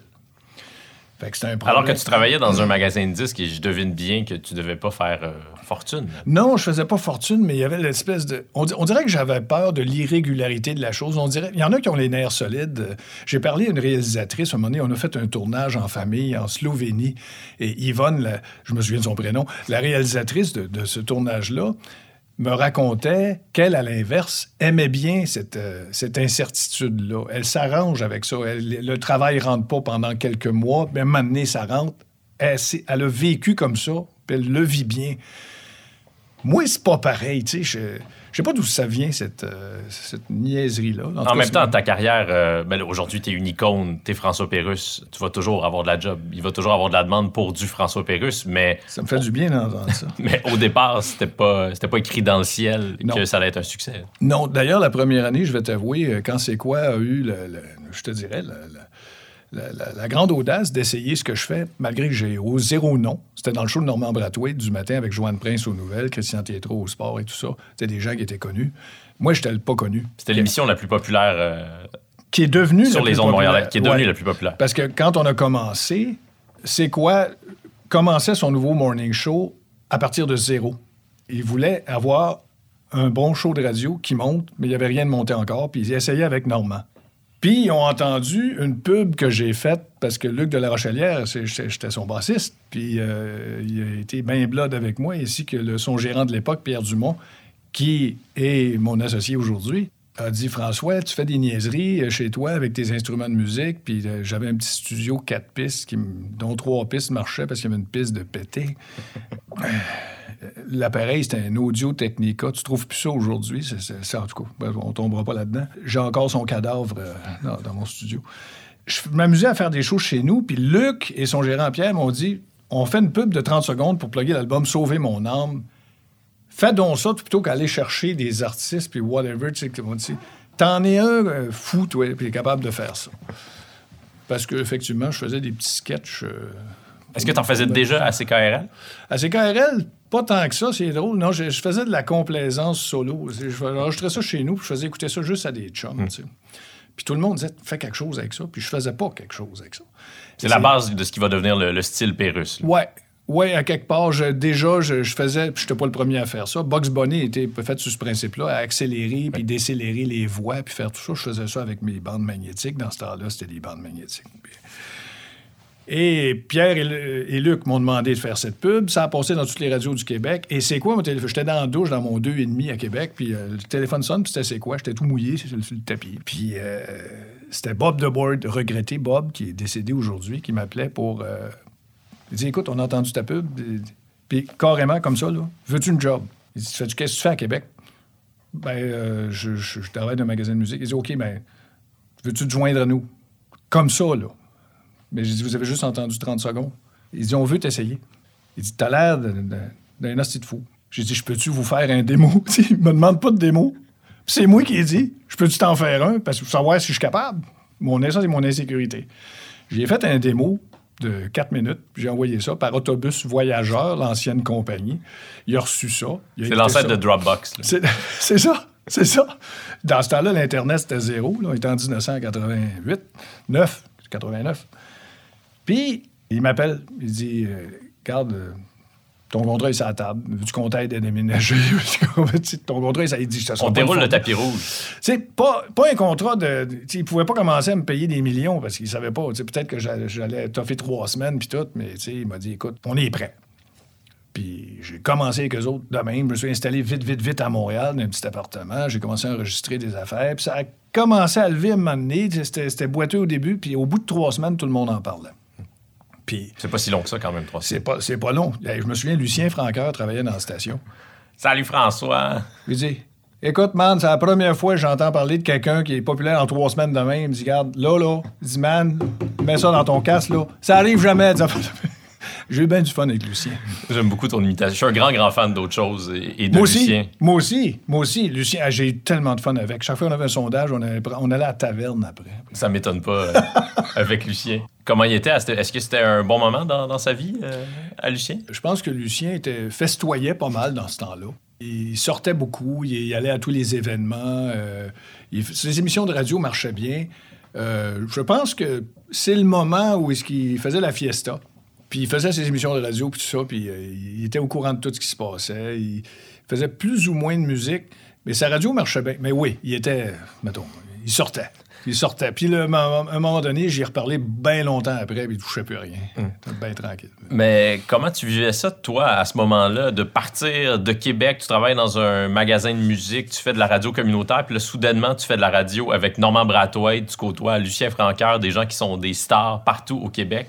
Fait que c'est un problème. Alors que tu travaillais dans un magasin de disques et je devine bien que tu devais pas faire euh, fortune. Non, je faisais pas fortune, mais il y avait l'espèce de. On, di- on dirait que j'avais peur de l'irrégularité de la chose. On dirait. Il y en a qui ont les nerfs solides. J'ai parlé à une réalisatrice, à un moment donné, on a fait un tournage en famille en Slovénie. Et Yvonne, la- je me souviens de son prénom, la réalisatrice de, de ce tournage-là, me racontait qu'elle, à l'inverse, aimait bien cette, euh, incertitude-là. Elle s'arrange avec ça. Le travail rentre pas pendant quelques mois, mais ça rentre. Elle, elle a vécu comme ça, puis elle le vit bien. Moi, c'est pas pareil, tu sais. Je sais pas d'où ça vient, cette, euh, cette niaiserie-là. En, tout En cas, même temps, ta carrière, euh, ben aujourd'hui, tu es une icône, tu es François Pérusse, tu vas toujours avoir de la job. Il va toujours avoir de la demande pour du François Pérusse, mais, Ça me fait du bien d'entendre ça. mais au départ, c'était pas, c'était pas écrit dans le ciel Non. que ça allait être un succès. Non, d'ailleurs, la première année, je vais t'avouer, euh, quand c'est quoi a eu, le, le- je te dirais, le- la, la- la grande audace d'essayer ce que je fais, malgré que j'ai au zéro nom. C'était dans le show de Normand Brathwaite du matin avec Joanne Prince aux nouvelles, Christian Tétrault au sport et tout ça. C'était des gens qui étaient connus. Moi, j'étais le pas connu. C'était l'émission la plus populaire euh, Qui est devenu sur le les ondes montréalaises, qui est devenue Ouais. la plus populaire. Parce que quand on a commencé, c'est quoi? Commençait son nouveau morning show à partir de zéro. Il voulait avoir un bon show de radio qui monte, mais il n'y avait rien de monté encore, puis il essayait avec Normand. Puis ils ont entendu une pub que j'ai faite parce que Luc de la Rochelière, j'étais son bassiste, puis euh, il a été bien blood avec moi, ainsi que le, son gérant de l'époque, Pierre Dumont, qui est mon associé aujourd'hui, a dit François, tu fais des niaiseries euh, chez toi avec tes instruments de musique. Puis euh, j'avais un petit studio quatre pistes, qui, dont trois pistes marchaient parce qu'il y avait une piste de pété. L'appareil, c'était un Audio Technica. Tu trouves plus ça aujourd'hui. C'est, c'est- en tout cas, ben, on tombera pas là-dedans. J'ai encore son cadavre euh, dans, mon studio. Je m'amusais à faire des choses chez nous. Puis Luc et son gérant Pierre m'ont dit on fait une pub de 30 secondes pour plugger l'album Sauver mon âme. Fais donc ça plutôt qu'aller chercher des artistes puis whatever, tu sais, T'en es un euh, fou, toi, puis capable de faire ça. Parce qu'effectivement, je faisais des petits sketchs. euh, Est-ce que tu en faisais déjà à CKRL? à CKRL, pas tant que ça, c'est drôle. Non, je, je faisais de la complaisance solo. Je enregistrais ça chez nous, puis je faisais écouter ça juste à des chums. tu sais. Puis tout le monde disait, fais quelque chose avec ça. Puis je faisais pas quelque chose avec ça. C'est la base de ce qui va devenir le, le style Pérusse. là. Ouais. Ouais, à quelque part, je- déjà, je, je faisais, puis je n'étais pas le premier à faire ça. Box Bunny était fait sur ce principe-là, à accélérer puis décélérer les voix, puis faire tout ça. Je faisais ça avec mes bandes magnétiques. Dans ce temps-là, c'était des bandes magnétiques. Et Pierre et, Luc m'ont demandé de faire cette pub. Ça a passé dans toutes les radios du Québec. Et c'est quoi mon téléphone? J'étais dans la douche, dans mon 2,5 à Québec, puis euh, le téléphone sonne, puis c'était c'est quoi? J'étais tout mouillé sur le, le tapis. Puis euh, c'était Bob DeBoard, regretté Bob, qui est décédé aujourd'hui, qui m'appelait pour... euh, il dit Écoute, on a entendu ta pub. Puis carrément, comme ça, là, veux-tu une job? Il dit Qu'est-ce que tu fais à Québec? Ben, euh, je, je- je travaille dans un magasin de musique. Il dit OK, ben, veux-tu te joindre à nous? Comme ça, là. Mais j'ai dit Vous avez juste entendu 30 secondes. Il dit On veut t'essayer. Il dit T'as l'air d'un hostie de fou. J'ai dit Je peux-tu vous faire un démo? Il me demande pas de démo. C'est moi qui ai dit Je peux-tu t'en faire un? Parce que pour savoir si je suis capable. Mon, ça, c'est mon insécurité. J'ai fait un démo de 4 minutes, puis j'ai envoyé ça par autobus voyageur, l'ancienne compagnie. Il a reçu ça. C'est l'ancêtre de Dropbox. c'est ça, c'est ça. Dans ce temps-là, l'Internet, c'était zéro. Là. On était en 1988, 9, 89. Puis, il m'appelle, il dit euh, Regarde, euh, ton contrat est sur la table. Veux-tu qu'on t'aide à déménager? Ton contrat, ça, il dit ça sera On déroule le tapis rouge. C'est pas, pas un contrat de. tu Il pouvait pas commencer à me payer des millions parce qu'il savait pas. tu Peut-être que j'allais- toffer trois semaines puis tout, mais tu il m'a dit écoute, on est prêt. Puis j'ai commencé avec eux autres de même. Je me suis installé vite, vite, vite à Montréal, dans un petit appartement. J'ai commencé à enregistrer des affaires. Puis ça a commencé à lever à un moment donné. Tu c'était boiteux au début. Puis au bout de trois semaines, tout le monde en parlait. Puis C'est pas si long que ça, quand même, trois c'est pas, c'est pas long. Je me souviens, Lucien Franqueur travaillait dans la station. Salut François. Il dit Écoute, man, c'est la première fois que j'entends parler de quelqu'un qui est populaire en trois semaines de même. Il me dit Regarde, là, là, il dit Man, mets ça dans ton casque, là. Ça arrive jamais. J'ai eu bien du fun avec Lucien. J'aime beaucoup ton imitation. Je suis un grand, grand fan d'autres choses et, et de Moi aussi, Lucien. moi aussi, moi aussi. Lucien, ah, j'ai eu tellement de fun avec. Chaque fois qu'on avait un sondage, on, allait, on allait à la taverne après. Ça m'étonne pas euh, avec Lucien. Comment il était? Est-ce que c'était un bon moment dans, sa vie euh, à Lucien? Je pense que Lucien était, festoyait pas mal dans ce temps-là. Il sortait beaucoup, il, allait à tous les événements. euh, ses émissions de radio marchaient bien. Euh, je pense que c'est le moment où est-ce qu'il faisait la fiesta. Puis il faisait ses émissions de radio, puis tout ça, puis il était au courant de tout ce qui se passait. Il faisait plus ou moins de musique, mais sa radio marchait bien. Mais oui, il était, mettons, il sortait. Il sortait. Puis là, à un moment donné, j'y ai reparlé bien longtemps après, puis il touchait plus à rien. C'était bien tranquille. Mais comment tu vivais ça, toi, à ce moment-là, de partir de Québec, tu travailles dans un magasin de musique, tu fais de la radio communautaire, puis là, soudainement, tu fais de la radio avec Normand Brathwaite, tu côtoies Lucien Franqueur, des gens qui sont des stars partout au Québec.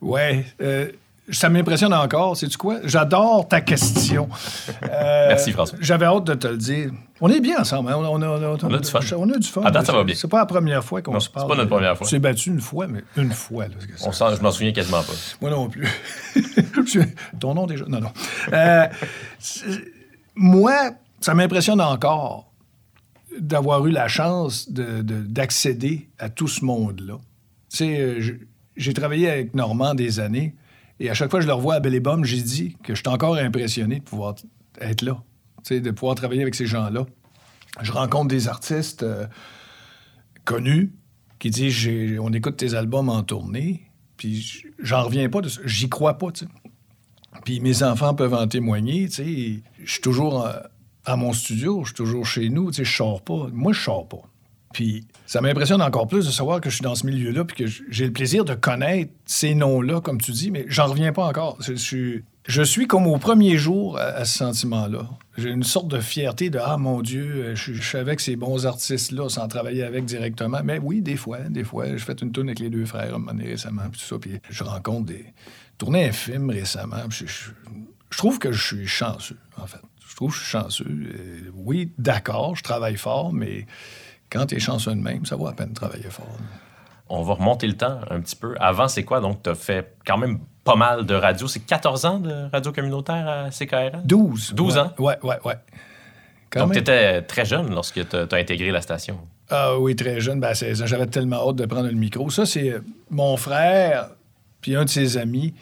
Ouais. euh, ça m'impressionne encore. Sais-tu quoi? J'adore ta question. Euh, Merci, François. J'avais hâte de te le dire. On est bien ensemble. hein? On, on a, on a- On a du fun. On a du fun. Date, ça va bien. C'est pas la première fois qu'on se c'est parle. pas notre première fois. On s'est battu une fois, mais une fois. Là, On sent, je m'en souviens quasiment pas. moi non plus. Ton nom déjà? Non, non. Euh, c'est- moi, ça m'impressionne encore d'avoir eu la chance de- de- d'accéder à tout ce monde-là. Tu sais, euh, j'ai travaillé avec Normand des années et à chaque fois que je le revois à Bomme, j'ai dit que je suis encore impressionné de pouvoir être là, de pouvoir travailler avec ces gens-là. Je rencontre des artistes euh, connus qui disent on écoute tes albums en tournée, puis j'en reviens pas. J'y crois pas. Puis mes enfants peuvent en témoigner. Je suis toujours à mon studio, je suis toujours chez nous, je sors pas. Moi, je sors pas. Puis ça m'impressionne encore plus de savoir que je suis dans ce milieu-là, puis que j'ai le plaisir de connaître ces noms-là, comme tu dis, mais j'en reviens pas encore. Je, suis, je suis comme au premier jour à, ce sentiment-là. J'ai une sorte de fierté de Ah mon Dieu, je, je suis avec ces bons artistes-là sans travailler avec directement. Mais oui, des fois, des fois. J'ai fait une tournée avec les deux frères un moment donné récemment, puis tout ça. Puis je rencontre des. tourné un film récemment. puis Je, trouve que je suis chanceux, en fait. Je trouve que je suis chanceux. Euh, oui, d'accord, je travaille fort, mais quand tu es chanceux de même, ça vaut à peine travailler fort. On va remonter le temps un petit peu. Avant, c'est quoi? Donc, tu as fait quand même pas mal de radio. C'est 14 ans de radio communautaire à CKRL? 12. 12 ouais, ans? Ouais, ouais, ouais. Quand Donc, tu étais très jeune lorsque tu as intégré la station. Ah oui, très jeune, ben, à 16 ans. J'avais tellement hâte de prendre le micro. Ça, c'est mon frère, puis un de ses amis,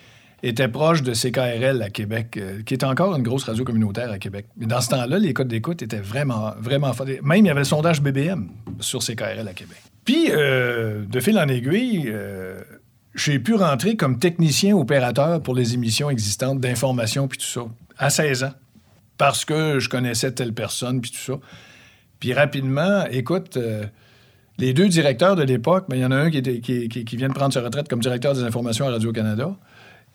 était proche de CKRL à Québec, euh, qui est encore une grosse radio communautaire à Québec. Mais dans ce temps-là, les codes d'écoute étaient vraiment, vraiment forts. Même, il y avait le sondage BBM sur CKRL à Québec. Puis, euh, de fil en aiguille, euh, j'ai pu rentrer comme technicien opérateur pour les émissions existantes d'information puis tout ça, à 16 ans, parce que je connaissais telle personne puis tout ça. Puis rapidement, écoute, les deux directeurs de l'époque, il y en a un qui, était- qui vient de prendre sa retraite comme directeur des informations à Radio-Canada.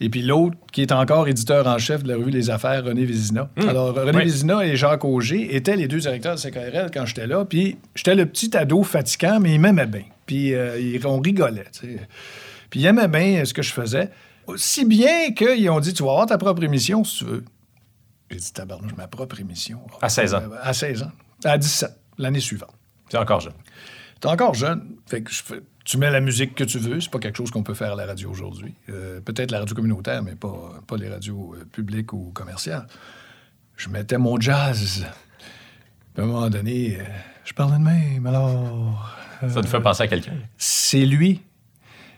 Et puis l'autre, qui est encore éditeur en chef de la revue Les Affaires, René Vézina. Alors, René Oui. Vézina et Jacques Auger étaient les deux directeurs de CKRL quand j'étais là. Puis j'étais le petit ado fatigant, mais ils m'aimaient bien. Puis euh, on rigolait. Puis ils aimaient bien ce que je faisais. Si bien qu'ils ont dit, tu vas avoir ta propre émission si tu veux. J'ai dit, tabarnouche, ma propre émission. À 16 ans. À 16 ans. À 17, l'année suivante. Tu es encore jeune. T'es encore jeune. Fait que je fais- tu mets la musique que tu veux. C'est pas quelque chose qu'on peut faire à la radio aujourd'hui. Euh, Peut-être la radio communautaire, mais pas, pas les radios euh, publiques ou commerciales. Je mettais mon jazz. Puis à un moment donné, euh, je parlais de même, alors... Ça te fait penser à quelqu'un. C'est lui.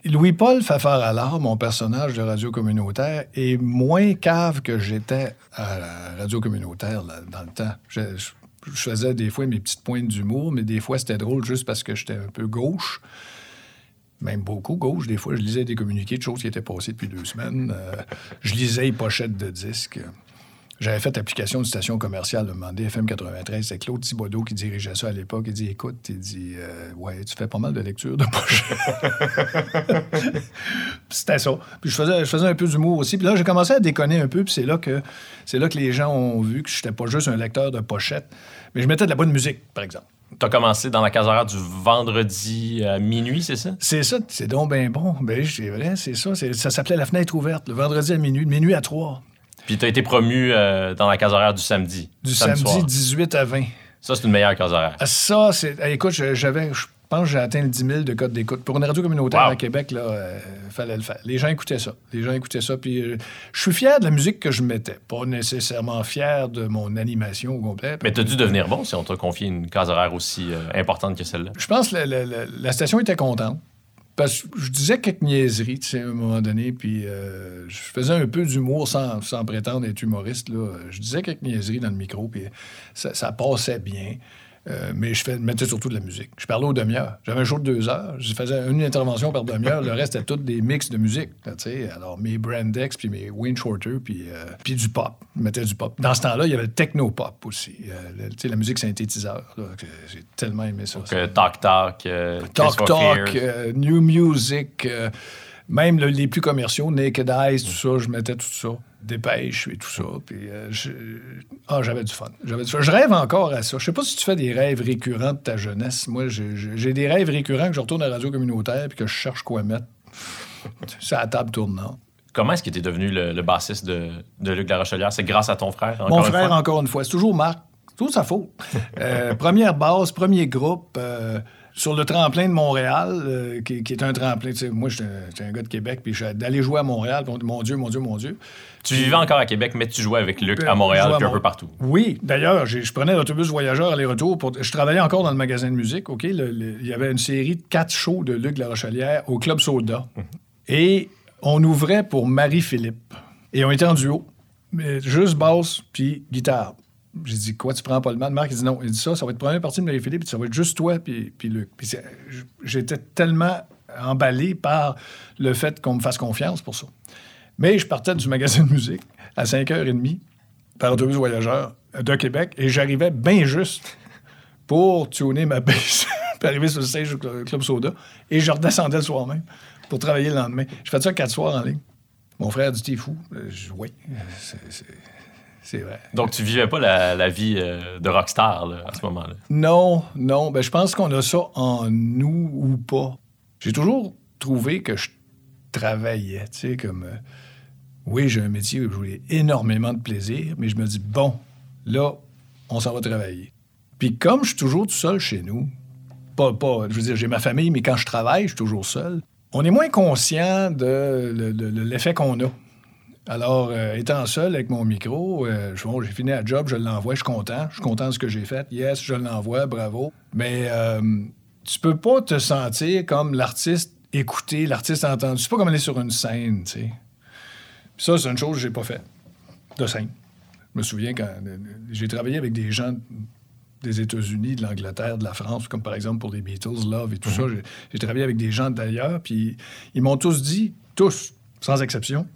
Louis-Paul Fafard-Allard, mon personnage de radio communautaire, est moins cave que j'étais à la radio communautaire là, dans le temps. Je, je- je faisais des fois mes petites pointes d'humour, mais des fois c'était drôle juste parce que j'étais un peu gauche. Même beaucoup gauche. Des fois, je lisais des communiqués de choses qui étaient passées depuis deux semaines. Euh, je lisais pochettes de disques. J'avais fait application de station commerciale, demandé FM 93. C'est Claude Thibodeau qui dirigeait ça à l'époque. Il dit Écoute, il dit euh, Ouais, tu fais pas mal de lecture de pochettes. C'était ça. Puis je faisais, je faisais un peu d'humour aussi. Puis là, j'ai commencé à déconner un peu. Puis c'est là que c'est là que les gens ont vu que je n'étais pas juste un lecteur de pochettes, mais je mettais de la bonne musique, par exemple. Tu as commencé dans la case horaire du vendredi à minuit, c'est ça? C'est ça, c'est donc bien bon. Ben, c'est vrai, c'est ça. Ça s'appelait La fenêtre ouverte, le vendredi à minuit, de minuit à 3, Puis tu as été promu euh, dans la case horaire du samedi. du samedi samedi soir. 18 à 20. Ça, c'est une meilleure case horaire. Ah, Ça, c'est. eh, Écoute, j'avais. Je pense que j'ai atteint le 10 000 de code d'écoute. Pour une radio communautaire Wow. à Québec, là, euh, fallait le faire. Les gens écoutaient ça. Les gens écoutaient ça. Puis euh, je suis fier de la musique que je mettais. Pas nécessairement fier de mon animation au complet. Mais tu as dû devenir bon si on t'a confié une case horaire aussi euh, importante que celle-là. Je pense que la, la- la- la station était contente. Parce que je disais quelques niaiseries, tu sais, à un moment donné, puis euh, je faisais un peu d'humour sans, sans prétendre être humoriste. Là. Je disais quelques niaiseries dans le micro, puis ça, ça passait bien. Euh, mais je fais- mettais surtout de la musique. Je parlais aux demi-heures. J'avais un jour de deux heures. Je faisais une intervention par demi-heure. Le reste, c'était tous des mix de musique. Alors, mes Brandex, puis mes Wayne Shorter, puis, euh, puis du pop. Je mettais du pop. Dans ce temps-là, il y avait le techno-pop aussi. Euh, la musique synthétiseur. J'ai tellement aimé ça. Donc, ça. Talk Talk, Talk Talk, New Music, même le- les plus commerciaux, Naked Eyes, tout ça, je mettais tout ça. Dépêche et tout ça. Puis, euh, je- ah, j'avais du fun. J'avais du fun. Je rêve encore à ça. Je sais pas si tu fais des rêves récurrents de ta jeunesse. Moi, j'ai- des rêves récurrents que je retourne à la radio communautaire puis que je cherche quoi mettre. C'est à la table tournante. Comment est-ce que tu es devenu le, le bassiste de, de Luc Larochelière? C'est grâce à ton frère, encore Mon une frère, fois? encore une fois. C'est toujours Marc. C'est toujours sa faute. Euh, première base, premier groupe. euh, sur le tremplin de Montréal, euh, qui, qui est un tremplin. tu sais, Moi, j'étais un, gars de Québec, puis d'aller jouer à Montréal, puis on dit, mon Dieu, mon Dieu, mon Dieu. Tu vivais encore à Québec, mais tu jouais avec Luc à Montréal, puis un peu partout. Oui, d'ailleurs, je prenais l'autobus voyageur aller-retour. Pour... Je travaillais encore dans le magasin de musique. OK? Il y avait une série de quatre shows de Luc Larochelière au Club Soda. Et on ouvrait pour Marie-Philippe. Et on était en duo. Mais juste basse puis guitare. J'ai dit, quoi, tu prends pas le mal? Marc, il dit non. Il dit ça, ça va être première partie de Marie-Philippe, puis ça va être juste toi puis, puis Luc. J'étais tellement emballé par le fait qu'on me fasse confiance pour ça. Mais je partais du magasin de musique à 5h30 par autobus voyageur de Québec et j'arrivais bien juste pour tuner ma baisse, puis arriver sur le stage du Cl- Club Soda. Et je redescendais le soir même pour travailler le lendemain. Je fais ça quatre soirs en ligne. Mon frère dit T'es fou Euh, Oui, c'est- vrai. Donc, tu vivais pas la, la vie euh, de rockstar là, à ce moment-là? Non, non. Ben, je pense qu'on a ça en nous ou pas. J'ai toujours trouvé que je travaillais, tu sais, comme... euh, oui, j'ai un métier où j'ai énormément de plaisir, mais je me dis, bon, là, on s'en va travailler. Puis comme je suis toujours tout seul chez nous, pas, pas, je veux dire, j'ai ma famille, mais quand je travaille, je suis toujours seul, on est moins conscient de, le- de- de l'effet qu'on a. Alors, euh, étant seul avec mon micro, euh, bon, j'ai fini la job, je l'envoie, je suis content. Je suis content de ce que j'ai fait. Yes, je l'envoie, bravo. Mais euh, tu peux pas te sentir comme l'artiste écouté, l'artiste entendu. C'est pas comme aller sur une scène, tu sais. Ça, c'est une chose que j'ai pas fait de scène. Je me souviens quand j'ai travaillé avec des gens des États-Unis, de l'Angleterre, de la France, comme par exemple pour les Beatles, Love et tout ça. J'ai- J'ai travaillé avec des gens d'ailleurs, puis ils m'ont tous dit, tous, sans exception,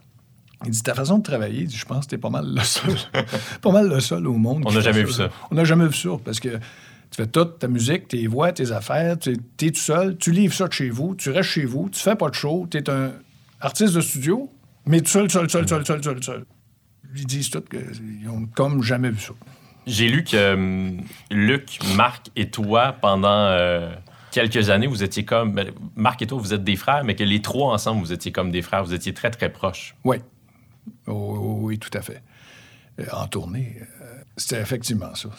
ils disent ta façon de travailler, je pense que t'es pas mal le seul, pas mal le seul au monde. On n'a jamais vu ça. On n'a jamais vu ça parce que tu fais toute ta musique, tes voix, tes affaires, tu es tout seul, tu livres ça de chez vous, tu restes chez vous, tu fais pas de show, tu es un artiste de studio, mais tout seul, seul, seul, seul, seul, seul, seul. Ils disent tous qu'ils ont comme jamais vu ça. J'ai lu que hum, Luc, Marc et toi, pendant euh, quelques années, vous étiez comme. ben, Marc et toi, vous êtes des frères, mais que les trois ensemble, vous étiez comme des frères. Vous étiez très, très proches. Oui. Oh, oui, tout à fait. Euh, en tournée, euh, c'était effectivement ça.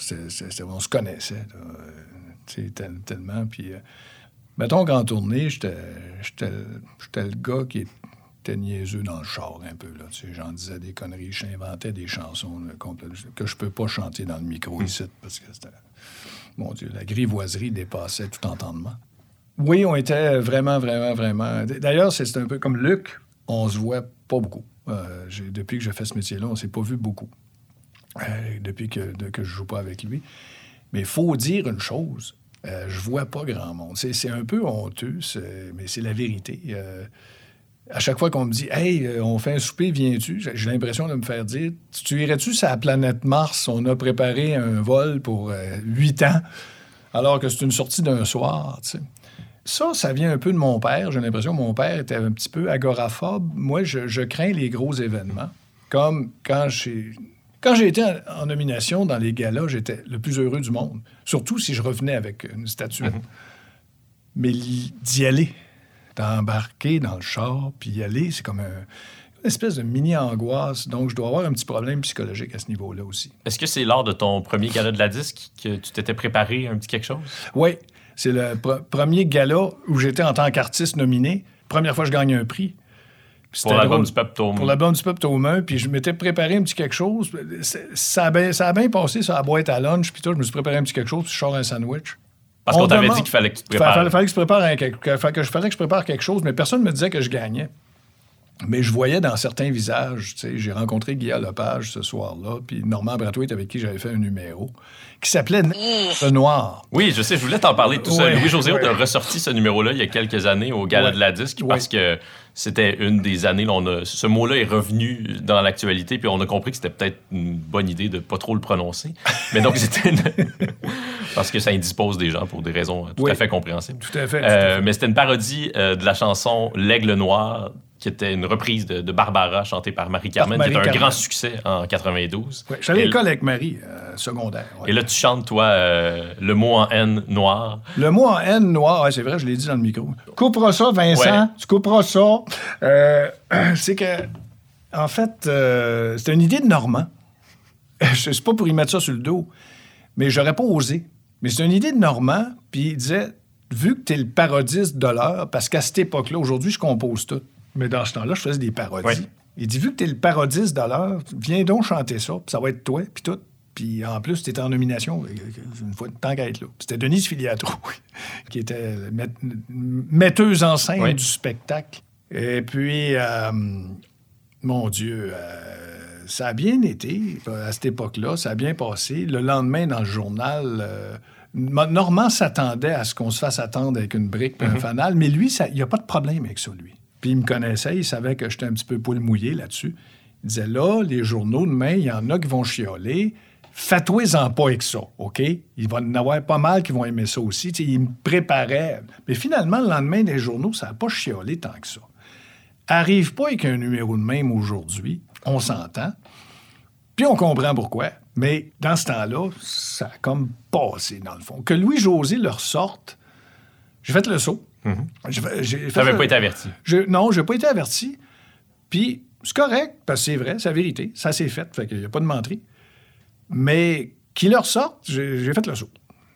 On se connaissait, là, euh, tellement. Puis, euh, mettons qu'en tournée, j'étais le gars qui était niaiseux dans le char un peu. J'en disais des conneries, j'inventais des chansons là, que je peux pas chanter dans le micro ici parce que c'était... Mon Dieu, la grivoiserie dépassait tout entendement. Oui, on était vraiment, vraiment, vraiment. D'ailleurs, c'est un peu comme Luc, on se voit pas beaucoup. Euh, depuis que je fais ce métier-là, on s'est pas vu beaucoup. Euh, depuis que, de- que je joue pas avec lui. Mais il faut dire une chose. euh, je vois pas grand monde. C'est un peu honteux, mais c'est la vérité. Euh, à chaque fois qu'on me dit Hey, on fait un souper, viens-tu? J'ai l'impression de me faire dire Tu irais-tu sur la planète Mars? On a préparé un vol pour huit ans, alors que c'est une sortie d'un soir. Ça, ça vient un peu de mon père. J'ai l'impression que mon père était un petit peu agoraphobe. Moi, je, je crains les gros événements. Comme quand j'ai. Quand j'ai été en, en nomination dans les galas, j'étais le plus heureux du monde. Surtout si je revenais avec une statuette. Mais li- d'y aller, d'embarquer dans le char, puis y aller, c'est comme un- une espèce de mini-angoisse. Donc, je dois avoir un petit problème psychologique à ce niveau-là aussi. Est-ce que c'est lors de ton premier gala de la disque que tu t'étais préparé un petit quelque chose? Oui, c'est le pr- premier gala où j'étais en tant qu'artiste nominé. Première fois que je gagne un prix. Pour l'album du Tome. Pour l'album du mains, puis je m'étais préparé un petit quelque chose. Ça a bien, ça a bien passé, ça, la boîte à lunch, puis tout. Je me suis préparé un petit quelque chose, puis je sors un sandwich. Parce qu'on On t'avait dit qu'il fallait que tu te prépares. Fallait, fallait que je prépare un quelque- que- que fallait que je prépare quelque chose, mais personne ne me disait que je gagnais. Mais je voyais dans certains visages, tu sais, j'ai rencontré Guillaume Lepage ce soir-là, puis Normand Brathwaite avec qui j'avais fait un numéro, qui s'appelait Le Noir. Oui, je sais, je voulais t'en parler tout ça. Ouais, Louis-José ouais. a ressorti ce numéro-là il y a quelques années au Gala Ouais. de la Disque parce que c'était une des années, là, on a, ce mot-là est revenu dans l'actualité, puis on a compris que c'était peut-être une bonne idée de pas trop le prononcer. Mais donc, c'était une- parce que ça indispose des gens pour des raisons tout Oui. à fait compréhensibles. Tout à fait. tout à Euh, mais c'était une parodie euh, de la chanson L'Aigle Noir, qui était une reprise de, de Barbara chantée par Marie-Carmen, qui est un grand succès en 92. Ouais, J'allais à l'école avec Marie, euh, secondaire. ouais. Et là, tu chantes, toi, euh, le mot en N noir. Le mot en N noir, ouais, c'est vrai, je l'ai dit dans le micro. Couperas ça, Vincent. Tu couperas ça. Euh, c'est que En fait, c'était une idée de Normand. Je sais pas pour y mettre ça sur le dos, mais j'aurais pas osé. Mais c'est une idée de Normand, puis il disait vu que tu es le parodiste de l'heure, parce qu'à cette époque-là, aujourd'hui, je compose tout. Mais dans ce temps-là, je faisais des parodies. Ouais. Il dit vu que tu es le parodiste de l'heure, viens donc chanter ça, puis ça va être toi, puis tout. Puis en plus, tu étais en nomination, euh, une fois, tant qu'à être là. C'était Denise Filiatro, qui était met- metteuse en scène Oui. du spectacle. Et puis, euh, mon Dieu, euh, ça a bien été euh, à cette époque-là, ça a bien passé. Le lendemain, dans le journal, euh, Ma- Normand s'attendait à ce qu'on se fasse attendre avec une brique et un fanal, mais lui, il n'y a pas de problème avec ça, lui. Puis il me connaissait, il savait que j'étais un petit peu poil mouillé là-dessus. Il disait là, les journaux, demain, il y en a qui vont chialer. Fais-toi-en pas avec ça, OK? Il va en avoir pas mal qui vont aimer ça aussi. Tu sais, il me préparait. Mais finalement, le lendemain des journaux, ça n'a pas chialé tant que ça. Arrive pas avec un numéro de même aujourd'hui, on s'entend. Puis on comprend pourquoi. Mais dans ce temps-là, ça a comme passé, dans le fond. Que Louis-José le ressorte, j'ai fait le saut. N'avais le- pas été averti. je- non, j'ai pas été averti. Puis c'est correct, parce que c'est vrai, c'est la vérité. Ça s'est fait, fait qu'il n'y a pas de menterie. Mais qu'il le ressorte, j'ai j'ai fait le saut.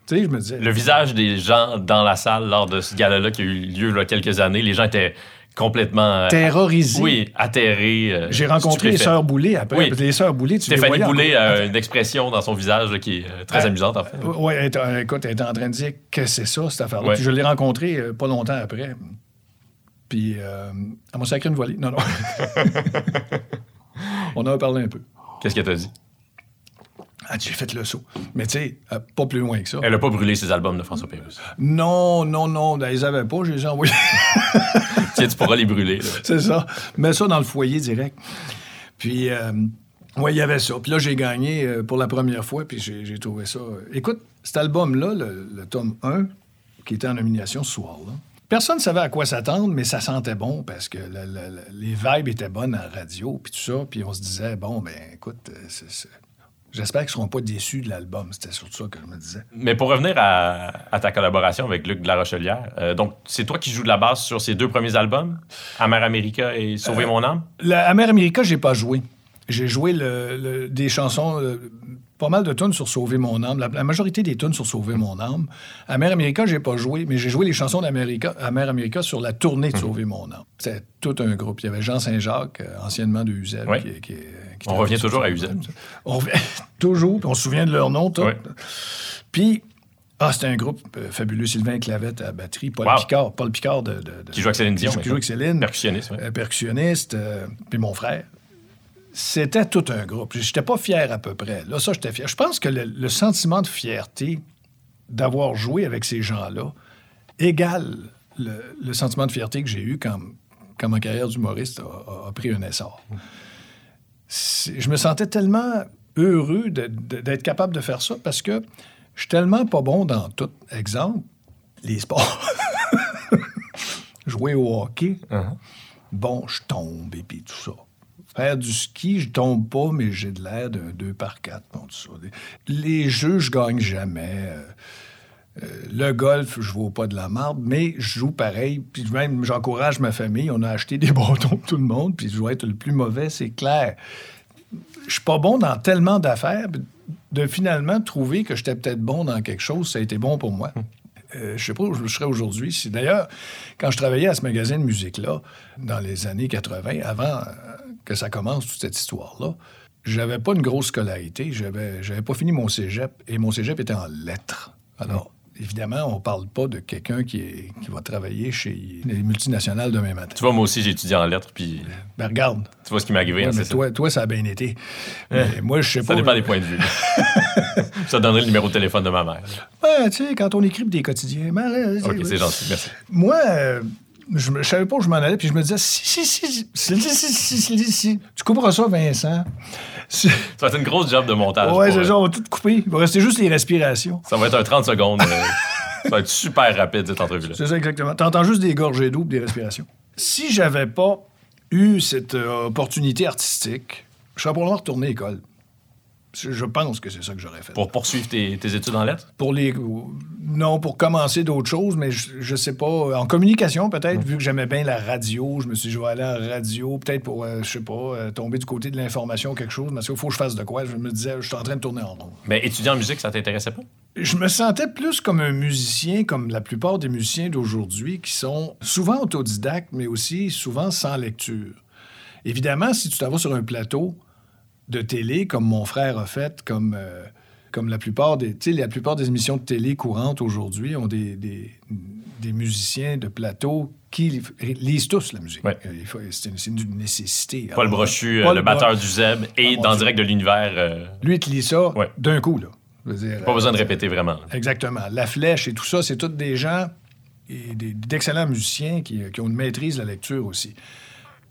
Tu sais, je me disais... Le visage des gens dans la salle lors de ce gala-là qui a eu lieu il y a quelques années, les gens étaient complètement. euh, terrorisé. Oui, atterrés. euh, J'ai rencontré les sœurs Boulay après. Oui. Les sœurs Boulay, tu les Stéphanie voyais Boulay a une expression dans son visage qui est euh, très amusante, en fait. Oui, elle écoute, elle était en train de dire que c'est ça, cette affaire-là. Ouais. Je l'ai rencontrée pas longtemps après. Puis elle m'a sacré une volée. Non, non. On en a parlé un peu. Qu'est-ce qu'elle t'a dit? Ah, j'ai fait le saut. Mais tu sais, euh, pas plus loin que ça. Elle n'a pas brûlé ses albums de François Pérusse. Non, non, non, ben, ils avaient pas, je les ai envoyés. Tu pourras les brûler. c'est ça. Mets ça dans le foyer direct. Puis, euh, ouais, il y avait ça. Puis là, j'ai gagné euh, pour la première fois, puis j'ai trouvé ça. euh, Écoute, cet album-là, le, tome 1, qui était en nomination ce soir-là, personne ne savait à quoi s'attendre, mais ça sentait bon parce que le- le- le- les vibes étaient bonnes en radio, puis tout ça. Puis on se disait, bon, ben écoute, c'est- j'espère qu'ils ne seront pas déçus de l'album. C'était surtout ça que je me disais. Mais pour revenir à, à ta collaboration avec Luc de la Rochelière, euh, donc c'est toi qui joues de la basse sur ces deux premiers albums, Amer America et Sauver Euh, mon âme? La Amer America, j'ai pas joué. J'ai joué le- le- des chansons, euh, pas mal de tunes sur Sauver mon âme. La, la majorité des tunes sur Sauver mon âme. Amer America, j'ai pas joué, mais j'ai joué les chansons d'America, Amer America sur la tournée de Sauver mon âme. C'était tout un groupe. Il y avait Jean Saint-Jacques, euh, anciennement de Uzel. Ouais. qui, qui- qui On revient toujours à Uzel. On revient toujours, on se souvient de leur nom, tout. Ouais. Puis, ah, c'était un groupe euh, fabuleux. Sylvain Clavette à la batterie, Paul Wow. Picard, Paul Picard de, de- de- Qui joue avec Céline Dion. qui joue avec Céline Percussionniste, oui. euh, percussionniste, euh, puis mon frère. C'était tout un groupe. J'étais pas fier à peu près. Là, ça, j'étais fier. Je pense que le, le sentiment de fierté d'avoir joué avec ces gens-là égale le, le sentiment de fierté que j'ai eu quand, quand ma carrière d'humoriste a, pris un essor. Je me sentais tellement heureux d'être capable de faire ça parce que je suis tellement pas bon dans tout. Exemple, les sports. Jouer au hockey, Uh-huh. bon, je tombe et puis tout ça. Faire du ski, je tombe pas, mais j'ai de l'air d'un 2 par 4. Bon, tout ça. Les jeux, je gagne jamais. Euh, euh, le golf, je vaux pas de la marde, mais je joue pareil. Puis même, j'encourage ma famille. On a acheté des bâtons pour tout le monde, puis je dois être le plus mauvais, c'est clair. Je suis pas bon dans tellement d'affaires. De finalement trouver que j'étais peut-être bon dans quelque chose, ça a été bon pour moi. Euh, je sais pas où je serais aujourd'hui. Si, D'ailleurs, quand je travaillais à ce magasin de musique-là, dans les années 80, avant euh, que ça commence, toute cette histoire-là, j'avais pas une grosse scolarité. J'avais, j'avais pas fini mon cégep, et mon cégep était en lettres. Alors, évidemment, on parle pas de quelqu'un qui, est- qui va travailler chez les multinationales demain matin. Tu vois, moi aussi, j'ai étudié en lettres, puis Ben, regarde. tu vois ce qui m'est arrivé. Ouais, hein, mais c'est ça. toi, toi, ça a bien été. Mais moi, je sais Ça pas. dépend des points de vue. ça donnerait le numéro de téléphone de ma mère. Ouais, tu sais, quand on écrit des quotidiens. ben, là, OK, c'est gentil. Merci. Moi, euh, je, je savais pas où je m'en allais, puis je me disais, si, si, si, si, si, si, si, si, si, tu couperas ça, Vincent. Si- Ça va être une grosse job de montage. ouais, c'est euh, ça, on va tout couper. Il va rester juste les respirations. Ça va être un 30 secondes. euh, ça va être super rapide, cette entrevue-là. C'est ça, exactement. T'entends juste des gorgées d'eau et des respirations. Si j'avais pas eu cette euh, opportunité artistique, je serais probablement retourné à l'école. Je pense que c'est ça que j'aurais fait. Pour poursuivre tes, tes études en lettres? Pour les. Non, pour commencer d'autres choses, mais je, je sais pas. En communication, peut-être, vu que j'aimais bien la radio, je me suis dit, je vais aller en radio, peut-être pour, euh, je sais pas, euh, tomber du côté de l'information, quelque chose, mais il faut que je fasse de quoi. Je me disais, je suis en train de tourner en rond. Mais étudiant en musique, ça t'intéressait pas? Je me sentais plus comme un musicien, comme la plupart des musiciens d'aujourd'hui, qui sont souvent autodidactes, mais aussi souvent sans lecture. Évidemment, si tu t'en vas sur un plateau de télé, comme mon frère a fait, comme, euh, comme la, plupart des, la plupart des émissions de télé courantes aujourd'hui ont des, des, des musiciens de plateau qui li- lisent tous la musique. Ouais. Euh, C'est une, nécessité. Paul Alors, Brochu, euh, Paul le batteur du Zeb, et Ah, dans Dieu. Direct de l'Univers, euh, Lui, il te lit ça Ouais. d'un coup, là. Dire, pas besoin de répéter vraiment. Exactement. La Flèche et tout ça, c'est tous des gens, et d'excellents musiciens qui, qui ont une maîtrise de la lecture aussi.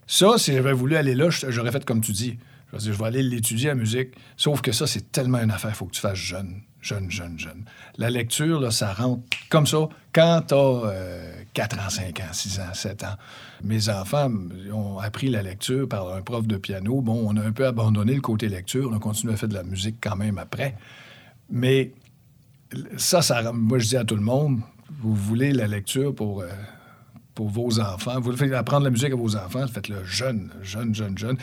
Ça, si j'avais voulu aller là, j'aurais fait comme tu dis. Je dire, je vais aller l'étudier, la musique. Sauf que ça, c'est tellement une affaire. Il faut que tu fasses jeune, jeune, jeune, jeune. La lecture, ça rentre comme ça quand tu as 4 ans, 5 ans, 6 ans, 7 ans. Mes enfants ont appris la lecture par un prof de piano. Bon, on a un peu abandonné le côté lecture. On a continué à faire de la musique quand même après. Mais ça, ça, moi, je dis à tout le monde, vous voulez la lecture pour, euh, pour vos enfants, vous voulez apprendre la musique à vos enfants, faites-le jeune, jeune, jeune, jeune,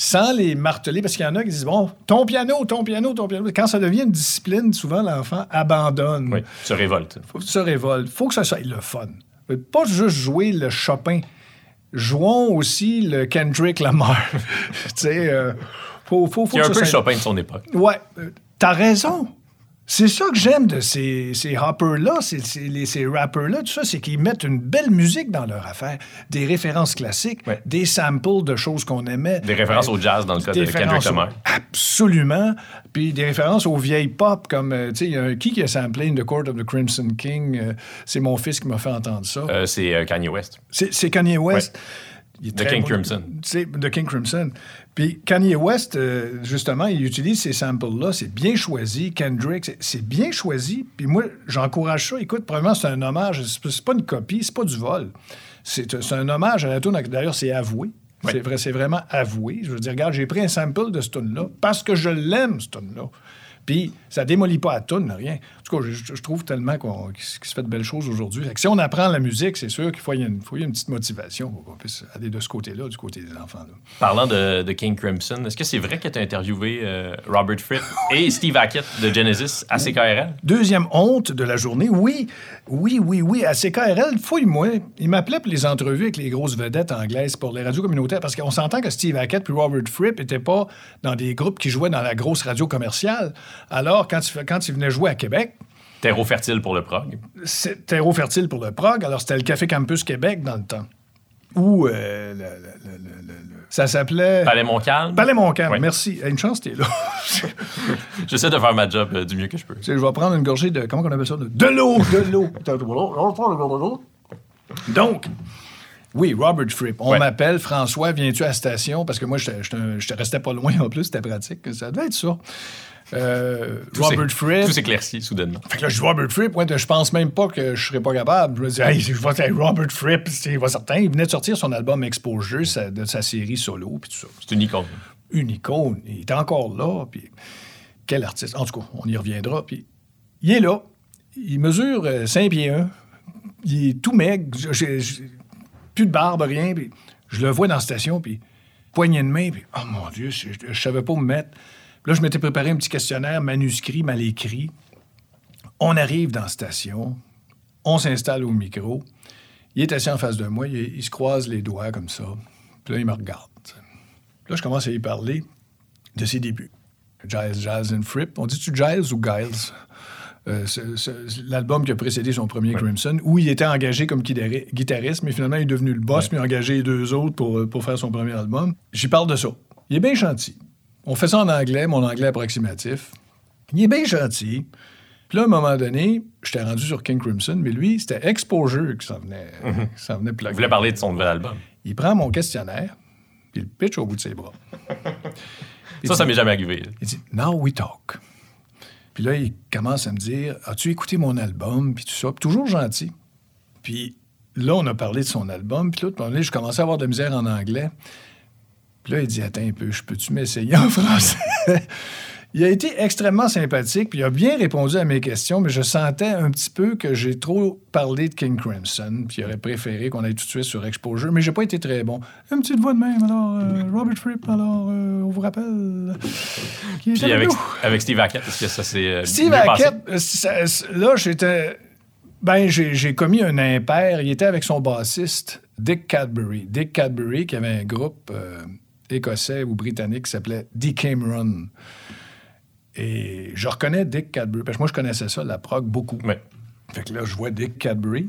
sans les marteler, parce qu'il y en a qui disent, bon, ton piano, ton piano, ton piano. Quand ça devient une discipline, souvent, l'enfant abandonne, Oui, se révolte. faut, se révolte. faut que ça soit le fun. Pas juste jouer le Chopin. Jouons aussi le Kendrick Lamar. tu sais, euh, faut, faut, est un que peu le Chopin de son époque. Ouais, euh, t'as raison. C'est ça que j'aime de ces, ces hoppers-là, ces, ces, ces rappers-là, tout ça, c'est qu'ils mettent une belle musique dans leur affaire. Des références classiques, Ouais. des samples de choses qu'on aimait. Des références Euh, au jazz dans le cas de des Kendrick Lamar. Absolument. Puis des références aux vieilles pop, comme, euh, tu sais, il y a un qui qui a samplé In the Court of the Crimson King. euh, c'est mon fils qui m'a fait entendre ça. Euh, c'est euh, Kanye West. C'est c'est Kanye West. Il est De très King bon. Crimson. C'est de King Crimson. Puis Kanye West, euh, justement, il utilise ces samples-là. C'est bien choisi. Kendrick, c'est- bien choisi. Puis moi, j'encourage ça. Écoute, premièrement, c'est un hommage. C'est pas une copie, c'est pas du vol. C'est un hommage à la tune. D'ailleurs, c'est avoué. Ouais. C'est vrai, c'est vraiment avoué. Je veux dire, regarde, j'ai pris un sample de ce tune-là parce que je l'aime, ce tune-là. Puis ça démolit pas la tune, rien. Tout cas, je, je trouve tellement qu'on- qu'il se fait de belles choses aujourd'hui. Fait que Si on apprend la musique, c'est sûr qu'il faut y avoir une, faut y avoir une petite motivation pour qu'on puisse aller de ce côté-là, du côté des enfants. là. Parlant de, de King Crimson, est-ce que c'est vrai que tu as interviewé euh, Robert Fripp et Steve Hackett de Genesis à CKRL? Deuxième honte de la journée, oui, oui, oui, oui, à CKRL, fouille-moi. Il m'appelait pour les entrevues avec les grosses vedettes anglaises pour les radios communautaires, parce qu'on s'entend que Steve Hackett puis Robert Fripp n'étaient pas dans des groupes qui jouaient dans la grosse radio commerciale. Alors, quand il, quand il venait jouer à Québec, Terreau fertile pour le prog. c'est terreau fertile pour le prog. Alors, c'était le Café Campus Québec dans le temps. Ou euh, le- le- le- le- le- le- ça s'appelait... Palais Montcalm. Palais Montcalm, merci. Une chance, t'es là. J'essaie de faire ma job euh, du mieux que je peux. Je vais prendre une gorgée de. Comment on appelle ça? De, de l'eau! De l'eau! Donc, oui, Robert Fripp. On Ouais. m'appelle François, viens-tu à la station? Parce que moi, je te restais pas loin en plus, c'était pratique. Ça devait être ça. Euh, Robert Fripp. Tout s'éclaircit soudainement. Fait que là, je dis Robert Fripp, ouais, je pense même pas que je serais pas capable. Je me dis, hey, je vois hey, Robert Fripp, c'est certain. Il venait de sortir son album Exposure sa- de sa série solo, puis tout ça C'est une icône. une icône. Il est encore là. Puis quel artiste. En tout cas, on y reviendra. Puis il est là. Il mesure euh, 5 pieds 1. Il est tout maigre. J'ai- plus de barbe, rien. Puis je le vois dans la station. Puis poignée de main. Puis oh mon Dieu, je, je savais pas où me mettre. Là, je m'étais préparé un petit questionnaire manuscrit, mal écrit. On arrive dans la station. On s'installe au micro. Il est assis en face de moi. Il, il se croise les doigts comme ça. Puis là, il me regarde. Là, je commence à y parler de ses débuts. Giles, Giles and Fripp. On dit-tu Giles ou Giles? Euh, L'album qui a précédé son premier Crimson, où il était engagé comme guitari- guitariste, mais finalement, il est devenu le boss, puis il a engagé les deux autres pour, euh, pour faire son premier album. J'y parle de ça. Il est bien gentil. On fait ça en anglais, mon anglais approximatif. Il est bien gentil. Puis là, à un moment donné, j'étais rendu sur King Crimson, mais lui, c'était Exposure qui s'en venait, s'en venait Il voulait parler de son nouvel album. Il prend mon questionnaire, puis il le pitch au bout de ses bras. Ça, ça m'est jamais arrivé. Il dit Now we talk. Puis là, il commence à me dire As-tu écouté mon album Puis tout ça. Puis toujours gentil. Puis là, on a parlé de son album. Puis là, à un moment donné, je commençais à avoir de la misère en anglais. Puis là, il dit Attends un peu, je peux-tu m'essayer en français? Il a été extrêmement sympathique, puis il a bien répondu à mes questions, mais je sentais un petit peu que j'ai trop parlé de King Crimson, puis il aurait préféré qu'on aille tout de suite sur Exposure, mais j'ai pas été très bon. Une petite voix de même, alors, euh, Robert Fripp, alors, euh, on vous rappelle. qui Puis avec Steve Hackett, est-ce que ça s'est. euh, Steve? Hackett, euh, ça- là, j'étais. Ben, j'ai j'ai commis un impair. Il était avec son bassiste, Dick Cadbury. Dick Cadbury, qui avait un groupe euh, écossais ou britannique qui s'appelait. Cameron. Et je reconnais Dick Cadbury, parce que moi, je connaissais ça, la prog, beaucoup. Ouais. Fait que là, je vois Dick Cadbury.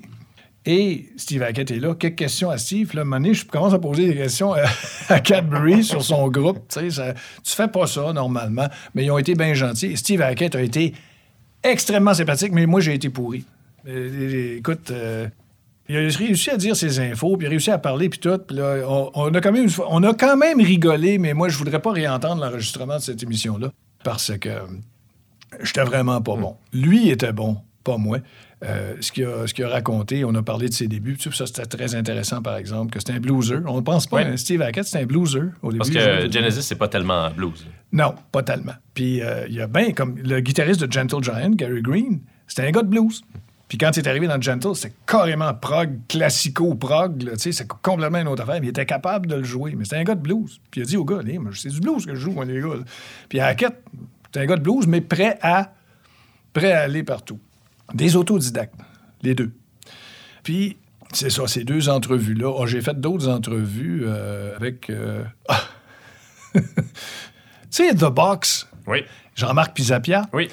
Et Steve Hackett est là. Quelques questions à Steve. Là, donné, je commence à poser des questions à, Cadbury sur son groupe. Tu sais, ça- tu fais pas ça normalement. Mais ils ont été bien gentils. Et Steve Hackett a été extrêmement sympathique, mais moi, j'ai été pourri. Écoute, euh, il a réussi à dire ses infos, puis il a réussi à parler, puis tout. Puis là, on, on a quand même, on a quand même rigolé, mais moi, je voudrais pas réentendre l'enregistrement de cette émission-là parce que euh, j'étais vraiment pas bon. Lui était bon, pas moi. Euh, ce qu'il a, raconté, on a parlé de ses débuts, puis ça, c'était très intéressant, par exemple, que c'était un blueser. On ne pense pas, Ouais. hein, Steve Hackett, c'était un blueser au début. Parce que Genesis, c'est pas tellement blues. non, pas tellement. Puis euh, il y a bien, comme le guitariste de Gentle Giant, Gary Green, c'était un gars de blues. Puis quand il est arrivé dans Gentle, c'était carrément prog, classico-prog, c'est complètement une autre affaire. Mais il était capable de le jouer, mais c'était un gars de blues. Puis il a dit au gars, Hey, c'est du blues que je joue, moi, les gars. Puis Hackett, c'était un gars de blues, mais prêt à, prêt à aller partout. Des autodidactes, les deux. Puis, c'est ça, ces deux entrevues-là. Oh, J'ai fait d'autres entrevues euh, avec. euh, tu sais, The Box, Oui. Jean-Marc Pisapia. Oui.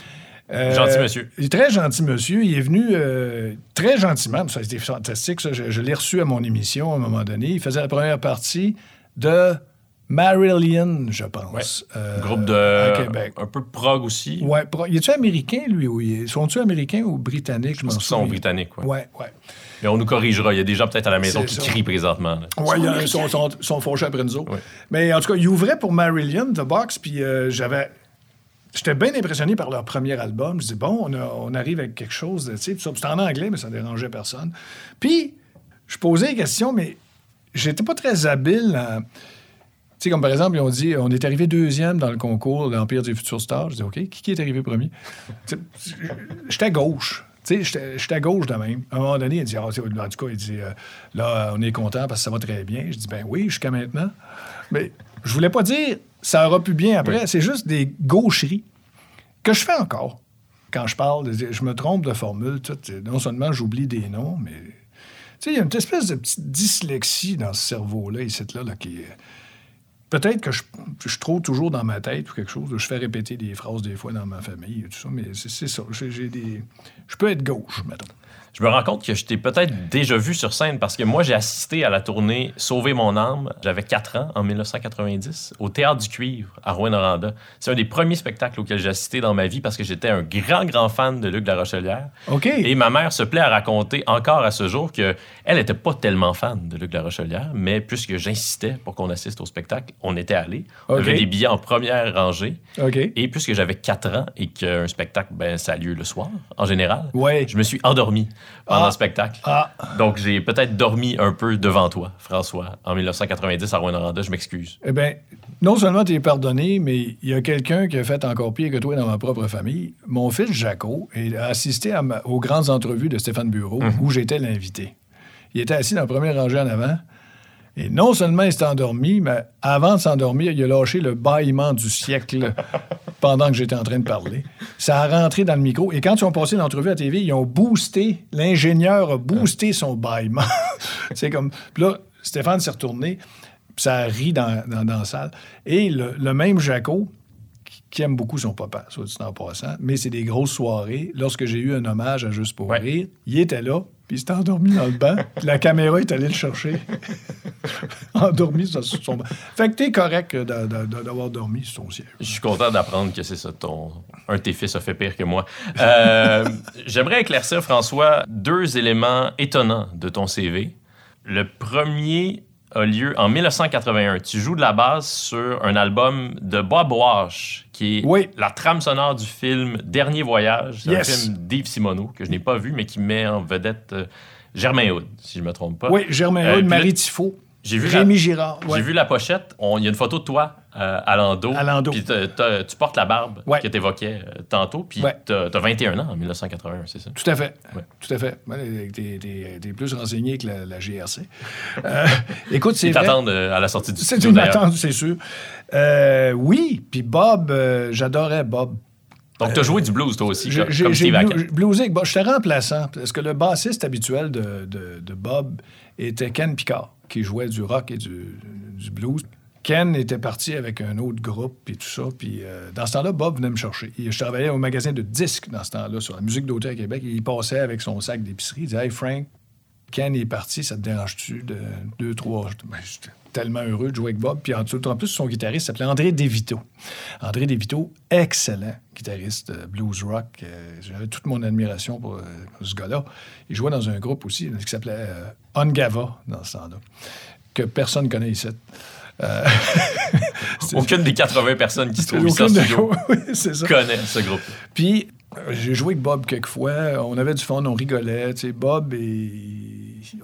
Euh, Gentil monsieur. Il est très gentil monsieur. Il est venu euh, très gentiment. Ça a été fantastique. Ça. Je, je l'ai reçu à mon émission à un moment donné. Il faisait la première partie de Marillion, je pense. euh, Groupe de. à Québec. Un peu prog aussi. Ouais, pro- il est-tu américain, lui, ou il est... Sont-tu américains ou britanniques? Je Parce qu'ils sont britanniques. Ouais. Ouais, ouais. Mais on nous corrigera. Il y a des gens peut-être à la maison qui ça. crient présentement. il a- ils sont, sont, sont fauchés après nous autres. Ouais. Mais en tout cas, ils ouvraient pour Marillion, The Box, puis euh, j'avais. J'étais bien impressionné par leur premier album. Je dis, bon, on, arrive avec quelque chose de. C'était en anglais, mais ça dérangeait personne. Puis, je posais des questions, mais j'étais pas très habile Tu sais, comme par exemple, ils ont dit, on est arrivé deuxième dans le concours de l'Empire des Futurs Stars. Je dis, OK, qui, est arrivé premier? J'étais à gauche. Tu sais, j'étais- à gauche de même. À un moment donné, il dit, ah, en tout il dit, euh, là, on est content parce que ça va très bien. Je dis, ben oui, jusqu'à maintenant. Mais je voulais pas dire, ça aura pu bien après. C'est juste des gaucheries que je fais encore. Quand je parle, je me trompe de formule. tout. non seulement j'oublie des noms, mais. Il y a une espèce de petite dyslexie dans ce cerveau-là, ici, là, là, qui est. Peut-être que je, trop toujours dans ma tête ou quelque chose. Je fais répéter des phrases des fois dans ma famille et tout ça, mais c'est ça. J'ai des. Je peux être gauche, mettons. Je me rends compte que je t'ai peut-être déjà vu sur scène parce que moi, j'ai assisté à la tournée Sauver mon âme. J'avais 4 ans en 1990 au Théâtre du Cuivre à Rouen-Noranda. C'est un des premiers spectacles auxquels j'ai assisté dans ma vie parce que j'étais un grand, grand fan de Luc Larochelière. OK. Et ma mère se plaît à raconter encore à ce jour qu'elle n'était pas tellement fan de Luc Larochelière, mais puisque j'insistais pour qu'on assiste au spectacle, on était allés. On OK. avait des billets en première rangée. OK. Et puisque j'avais 4 ans et qu'un spectacle, ben, ça a lieu le soir, en général, Ouais. je me suis endormi pendant Ah. le spectacle. Ah. Donc, j'ai peut-être dormi un peu devant toi, François, en 1990 à Rouen-Noranda. Je m'excuse. Eh bien, non seulement tu es pardonné, mais il y a quelqu'un qui a fait encore pire que toi dans ma propre famille. Mon fils Jaco a assisté à ma- aux grandes entrevues de Stéphane Bureau, où j'étais l'invité. Il était assis dans la première rangée en avant. Et non seulement il s'est endormi, mais avant de s'endormir, il a lâché le bâillement du siècle pendant que j'étais en train de parler. Ça a rentré dans le micro. Et quand ils ont passé l'entrevue à TV, ils ont boosté, l'ingénieur a boosté son bâillement. C'est comme. Puis là, Stéphane s'est retourné, puis ça a ri dans, dans, dans la salle. Et le, le même Jaco, qui- aime beaucoup son papa, soit dit en passant, mais c'est des grosses soirées. Lorsque j'ai eu un hommage à Juste pour Ouais. rire, il était là, puis il s'était endormi dans le banc, la caméra est allée le chercher. endormi sur son banc. Fait que t'es correct d'a- d'a- d'avoir dormi sur ton siège. Je suis content d'apprendre que c'est ça, ton... un de tes fils a fait pire que moi. Euh, J'aimerais éclaircir, François, deux éléments étonnants de ton CV. Le premier a lieu en 1981. Tu joues de la basse sur un album de Bob Wash, qui est Oui. la trame sonore du film Dernier Voyage. C'est Yes. un film d'Yves Simoneau, que je n'ai pas vu, mais qui met en vedette euh, Germain Hood, si je ne me trompe pas. Oui, Germain Euh, Hood, là- Marie Tifo. J'ai vu, la, Rémi Girard. ouais. j'ai vu la pochette. Il y a une photo de toi euh, à Lando. Puis tu portes la barbe Ouais. que tu évoquais tantôt. Puis Ouais. t'as as 21 ans en 1981, c'est ça? Tout à fait. Ouais. Tout à fait. T'es- t'es plus renseigné que la, la GRC. Euh, écoute, c'est Ils t'attendent euh, à la sortie du C'est une attente, c'est sûr. Euh, oui, puis Bob, euh, j'adorais Bob. Donc, tu as joué du blues, toi aussi, comme, Steve Hackett. bluesé avec Bob. J'étais remplaçant, parce que le bassiste habituel de, de- de Bob était Ken Picard, qui jouait du rock et du, du blues. Ken était parti avec un autre groupe, puis tout ça. Puis euh, dans ce temps-là, Bob venait me chercher. Je travaillais au magasin de disques dans ce temps-là, sur la musique d'auteur à Québec. Il passait avec son sac d'épicerie. Il disait Hey Frank, Ken est parti, ça te dérange-tu de deux, trois? Ben, J'étais tellement heureux de jouer avec Bob. Puis en, en plus, son guitariste s'appelait André Devito. André Devito, excellent guitariste euh, blues rock. Euh, J'avais toute mon admiration pour, ce gars-là. Il jouait dans un groupe aussi qui s'appelait Ongava dans ce temps-là, que personne ne connaît ici. Euh, Aucune des 80 personnes qui se trouvent ici en studio Oui, ça. connaît ce groupe. Puis, euh, j'ai joué avec Bob quelques fois. On avait du fun, on rigolait. Tu sais, Bob et...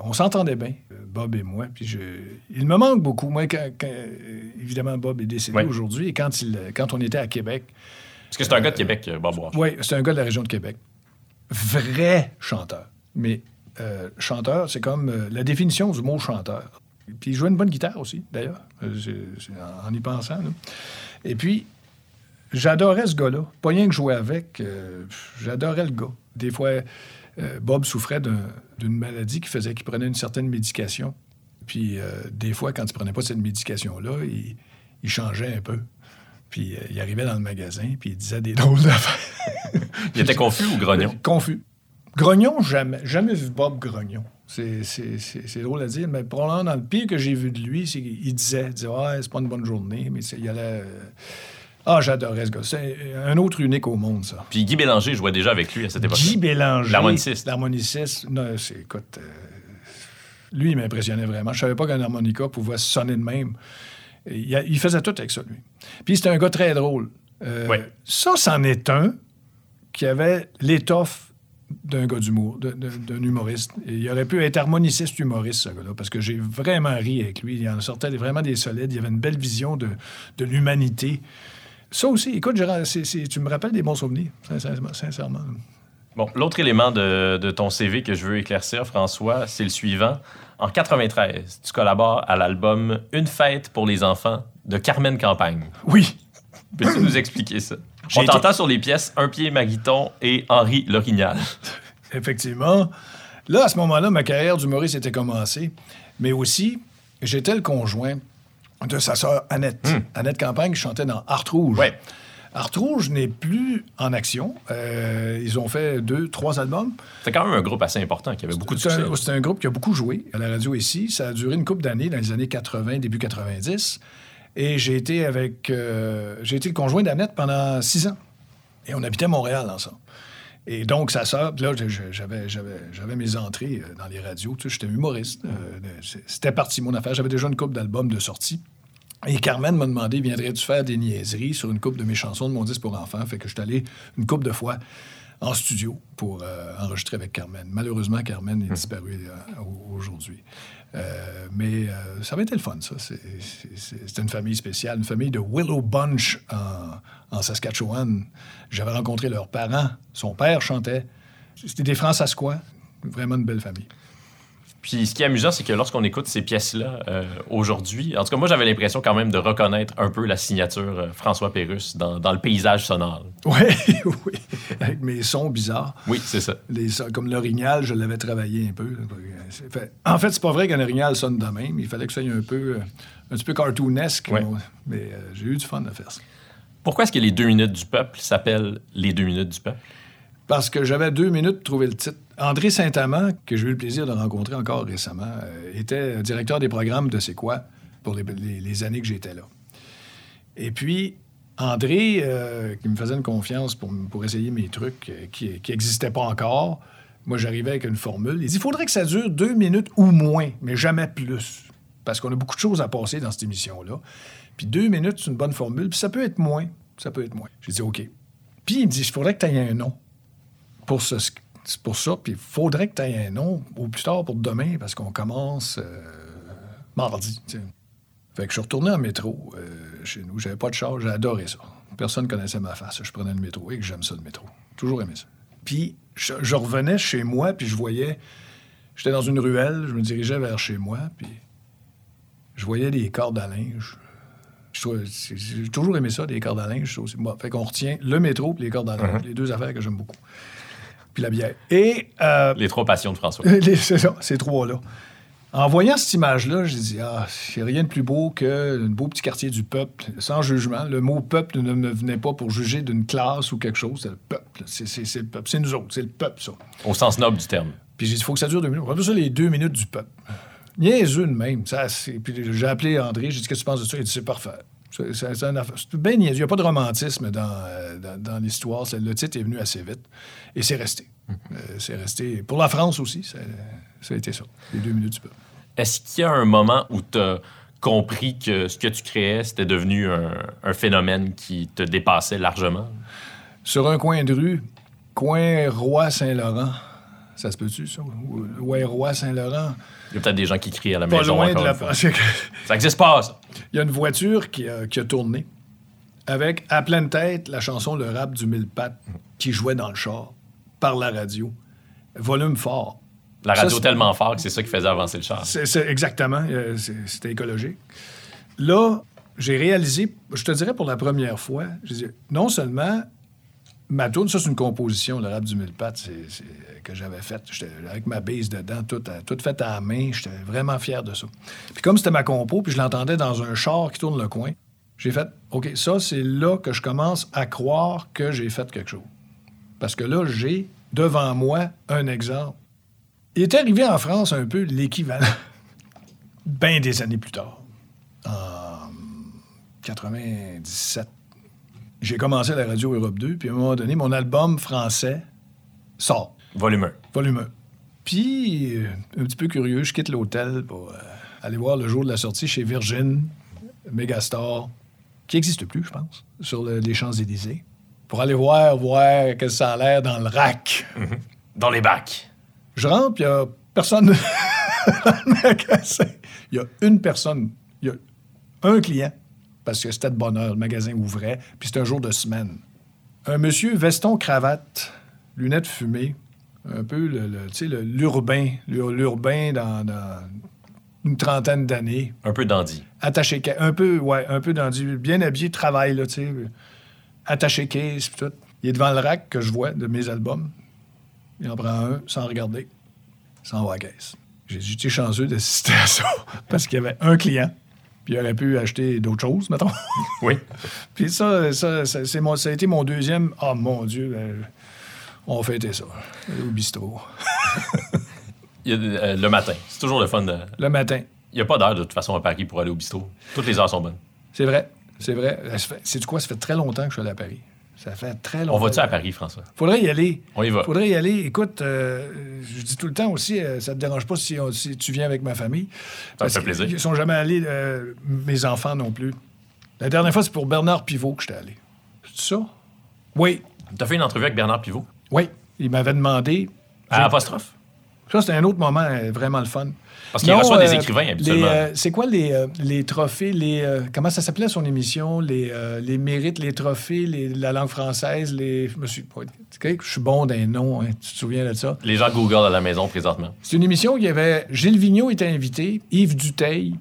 On s'entendait bien, Bob et moi. Puis je... il me manque beaucoup. Moi, quand, quand- euh, évidemment, Bob est décédé aujourd'hui. Et quand, il, quand on était à Québec, Parce que c'est un gars de Québec, Bob Walsh. oui, c'est un gars de la région de Québec. Vrai chanteur. Mais euh, chanteur, c'est comme euh, la définition du mot chanteur. Puis il jouait une bonne guitare aussi, d'ailleurs, euh, en, en y pensant. là. Et puis, j'adorais ce gars-là. Pas rien que jouer avec, euh, j'adorais le gars. Des fois, euh, Bob souffrait d'un- d'une maladie qui faisait qu'il prenait une certaine médication. Puis, euh, des fois, quand il prenait pas cette médication-là, il, il changeait un peu. Puis, il arrivait dans le magasin, puis il disait des drôles d'affaires. Il était confus ou grognon? Confus. Grognon, jamais. Jamais vu Bob Grognon. C'est, drôle à dire, mais probablement dans le pire que j'ai vu de lui, c'est qu'il disait, il disait Ouais, c'est pas une bonne journée, mais il allait. euh, Ah, j'adorais ce gars. C'est un autre unique au monde, ça. Puis Guy Bélanger jouait déjà avec lui à cette époque. Guy Bélanger. L'harmoniciste. L'harmoniciste. Non, c'est, écoute, euh, lui, il m'impressionnait vraiment. Je savais pas qu'un harmonica pouvait sonner de même. Il, a- il faisait tout avec ça, lui. Puis c'était un gars très drôle. Euh, Ouais. Ça, c'en est un qui avait l'étoffe d'un gars d'humour, d'un humoriste. Et il aurait pu être harmoniciste humoriste, ce gars-là, parce que j'ai vraiment ri avec lui. Il en sortait vraiment des solides. Il avait une belle vision de, de l'humanité. Ça aussi, écoute, Gérard, tu me rappelles des bons souvenirs, sincèrement. sincèrement. Bon, l'autre élément de, de ton CV que je veux éclaircir, François, c'est le suivant. En 93, tu collabores à l'album Une fête pour les enfants de Carmen Campagne. Oui. Peux-tu nous expliquer ça? On été- t'entend sur les pièces Un pied Maguiton et Henri Lorignal. Effectivement. Là, à ce moment-là, ma carrière d'humoriste était commencée. Mais aussi, j'étais le conjoint de sa sœur Annette. Annette Campagne chantait dans Art Rouge. Ouais. Art Rouge n'est plus en action. Euh, ils ont fait deux, trois albums. C'est quand même un groupe assez important qui avait beaucoup de C'est succès. un, c'est un groupe qui a beaucoup joué à la radio ici. Ça a duré une couple d'années, dans les années 80, début 90. Et j'ai été avec... euh, j'ai été le conjoint d'Annette pendant six ans. Et on habitait Montréal ensemble. Et donc, sa sœur, puis là, j'avais, j'avais, j'avais mes entrées euh, dans les radios. Tu sais, j'étais humoriste. Euh, c'est- c'était parti, mon affaire. J'avais déjà une couple d'albums de sortie. Et Carmen m'a demandé, viendrais-tu faire des niaiseries sur une coupe de mes chansons de mon disque pour enfants? Fait que je suis allé une couple de fois en studio pour euh, enregistrer avec Carmen. Malheureusement, Carmen est disparue euh, au- aujourd'hui. Euh, mais euh, ça avait été le fun, ça. C'était une famille spéciale, une famille de Willow Bunch en, Saskatchewan. J'avais rencontré leurs parents. Son père chantait. C'était des Fransaskois. Vraiment une belle famille. Puis ce qui est amusant, c'est que lorsqu'on écoute ces pièces-là euh, aujourd'hui, en tout cas, moi, j'avais l'impression quand même de reconnaître un peu la signature euh, François Pérusse dans, dans le paysage sonore. Oui, oui. Avec mes sons bizarres. Oui, c'est ça. Les comme l'orignal, je l'avais travaillé un peu. Fait- En fait, c'est pas vrai qu'un orignal sonne de même. Il fallait que ça soit un peu, euh, un petit peu cartoonesque. Ouais. Mais euh, j'ai eu du fun à faire ça. Pourquoi est-ce que les deux minutes du peuple s'appellent les deux minutes du peuple? Parce que j'avais deux minutes pour trouver le titre. André Saint-Amand, que j'ai eu le plaisir de rencontrer encore récemment, euh, était directeur des programmes de C'est quoi pour les, années que j'étais là. Et puis, André, euh, qui me faisait une confiance pour essayer mes trucs euh, qui n'existaient pas encore, moi, j'arrivais avec une formule. Il dit il faudrait que ça dure deux minutes ou moins, mais jamais plus. Parce qu'on a beaucoup de choses à passer dans cette émission-là. Puis deux minutes, c'est une bonne formule. Puis ça peut être moins. Ça peut être moins. J'ai dit OK. Puis il me dit il faudrait que tu aies un nom pour, ce, pour ça. Puis il faudrait que tu aies un nom au plus tard pour demain parce qu'on commence euh, mardi. Fait que je suis retourné en métro euh, chez nous. J'avais pas de char, j'ai adoré ça. Personne connaissait ma face. Je prenais le métro et que j'aime ça, le métro. Toujours aimé ça. Puis je, je revenais chez moi, puis je voyais. J'étais dans une ruelle, je me dirigeais vers chez moi, puis je voyais des cordes à linge. C'est- J'ai toujours aimé ça, des cordes à linge. Bon, fait qu'on retient le métro et les cordes à linge, les deux affaires que j'aime beaucoup. Puis la bière. Et euh, Les trois passions de François. c'est ça, ces trois-là. En voyant cette image-là, j'ai dit, ah, il n'y a rien de plus beau que beau petit quartier du peuple, sans jugement. Le mot peuple ne me venait pas pour juger d'une classe ou quelque chose. C'est le peuple. C'est c'est- c'est le peuple. C'est nous autres. C'est le peuple, ça. Au sens noble du terme. Puis j'ai dit, il faut que ça dure deux minutes. On va ça les deux minutes du peuple. Niaiseux de même. Ça, c'est- puis j'ai appelé André, j'ai dit, qu'est-ce que tu penses de ça? Il dit, c'est parfait. C'est bien niaiseux. Il n'y a pas de romantisme dans, euh, dans, dans l'histoire. Le titre est venu assez vite. Et c'est resté. Euh, c'est resté. Pour la France aussi, ça, ça a été ça. Les deux minutes du peuple. Est-ce qu'il y a un moment où tu as compris que ce que tu créais, c'était devenu un, un phénomène qui te dépassait largement? Sur un coin de rue, coin Roi-Saint-Laurent. Ça se peut-tu, ça? Ou- Ouais, Roi-Saint-Laurent. Il y a peut-être des gens qui crient à la Pas maison loin de la... Ça n'existe pas, ça. Il y a une voiture qui a, qui a tourné avec à pleine tête la chanson Le rap du mille pattes qui jouait dans le char par la radio. Volume fort. La radio tellement fort que c'est ça qui faisait avancer le char. C'est, c'est- exactement. euh, c'est- C'était écologique. Là, j'ai réalisé, je te dirais pour la première fois, non seulement ma tourne, ça c'est une composition, le rap du mille pattes, c'est, que j'avais faite. Avec ma base dedans, toute, toute faite à la main. J'étais vraiment fier de ça. Puis comme c'était ma compo, puis je l'entendais dans un char qui tourne le coin, j'ai fait, OK, ça c'est là que je commence à croire que j'ai fait quelque chose. Parce que là, j'ai devant moi un exemple. Il est arrivé en France un peu l'équivalent, bien des années plus tard, en 97. J'ai commencé à la radio Europe 2, puis à un moment donné, mon album français sort, Volume 1. volume 1. Puis, euh, un petit peu curieux, je quitte l'hôtel pour euh, aller voir le jour de la sortie chez Virgin, Megastar, qui n'existe plus, je pense, sur le- les Champs-Élysées, pour aller voir, voir que ça a l'air dans le rack. Dans les bacs. Je rentre, puis il n'y a personne. Il y a une personne, il y a un client, parce que c'était de bonne heure, le magasin ouvrait, puis c'était un jour de semaine. Un monsieur, veston, cravate, lunettes fumées, un peu le, le- le- l'urbain, l'ur- l'urbain dans, dans une trentaine d'années, Un peu dandy. attaché, un peu, ouais, un peu dans du bien habillé, travail, là, tu sais, attaché case, puis tout. Il est devant le rack que je vois de mes albums. Il en prend un sans regarder, sans va à la caisse. J'ai j'étais chanceux d'assister à ça, parce qu'il y avait un client, puis il aurait pu acheter d'autres choses, mettons. Oui. puis ça, ça, ça, c'est mon, ça a été mon deuxième. Oh mon Dieu, ben, on fêtait ça, au bistrot. Il y a, euh, le matin. C'est toujours le fun. de- Le matin. Il n'y a pas d'heure, de toute façon, à Paris pour aller au bistrot. Toutes les heures sont bonnes. C'est vrai, c'est vrai. C'est du quoi? Ça fait très longtemps que je suis allé à Paris. Ça fait très longtemps. On va-tu à Paris, François? Faudrait y aller. On y va. Faudrait y aller. Écoute, euh, je dis tout le temps aussi, euh, ça te dérange pas si, on- si tu viens avec ma famille. Ça me fait plaisir. Ils sont jamais allés, euh, mes enfants non plus. La dernière fois, c'est pour Bernard Pivot que j'étais allé. C'est ça? Oui, Tu as fait une entrevue avec Bernard Pivot? oui. Il m'avait demandé. À apostrophe? Ça, c'était un autre moment euh, vraiment le fun. Parce qu'il reçoit des euh, écrivains, habituellement. euh, c'est quoi les, euh, les trophées, les, euh, comment ça s'appelait son émission? Les, les mérites, les trophées, les- la langue française, les... Je me suis... Je suis bon d'un nom, hein, tu te souviens de ça? Les gens Google à la maison présentement. C'est une émission où il y avait Gilles Vigneault était invité, Yves Duteil,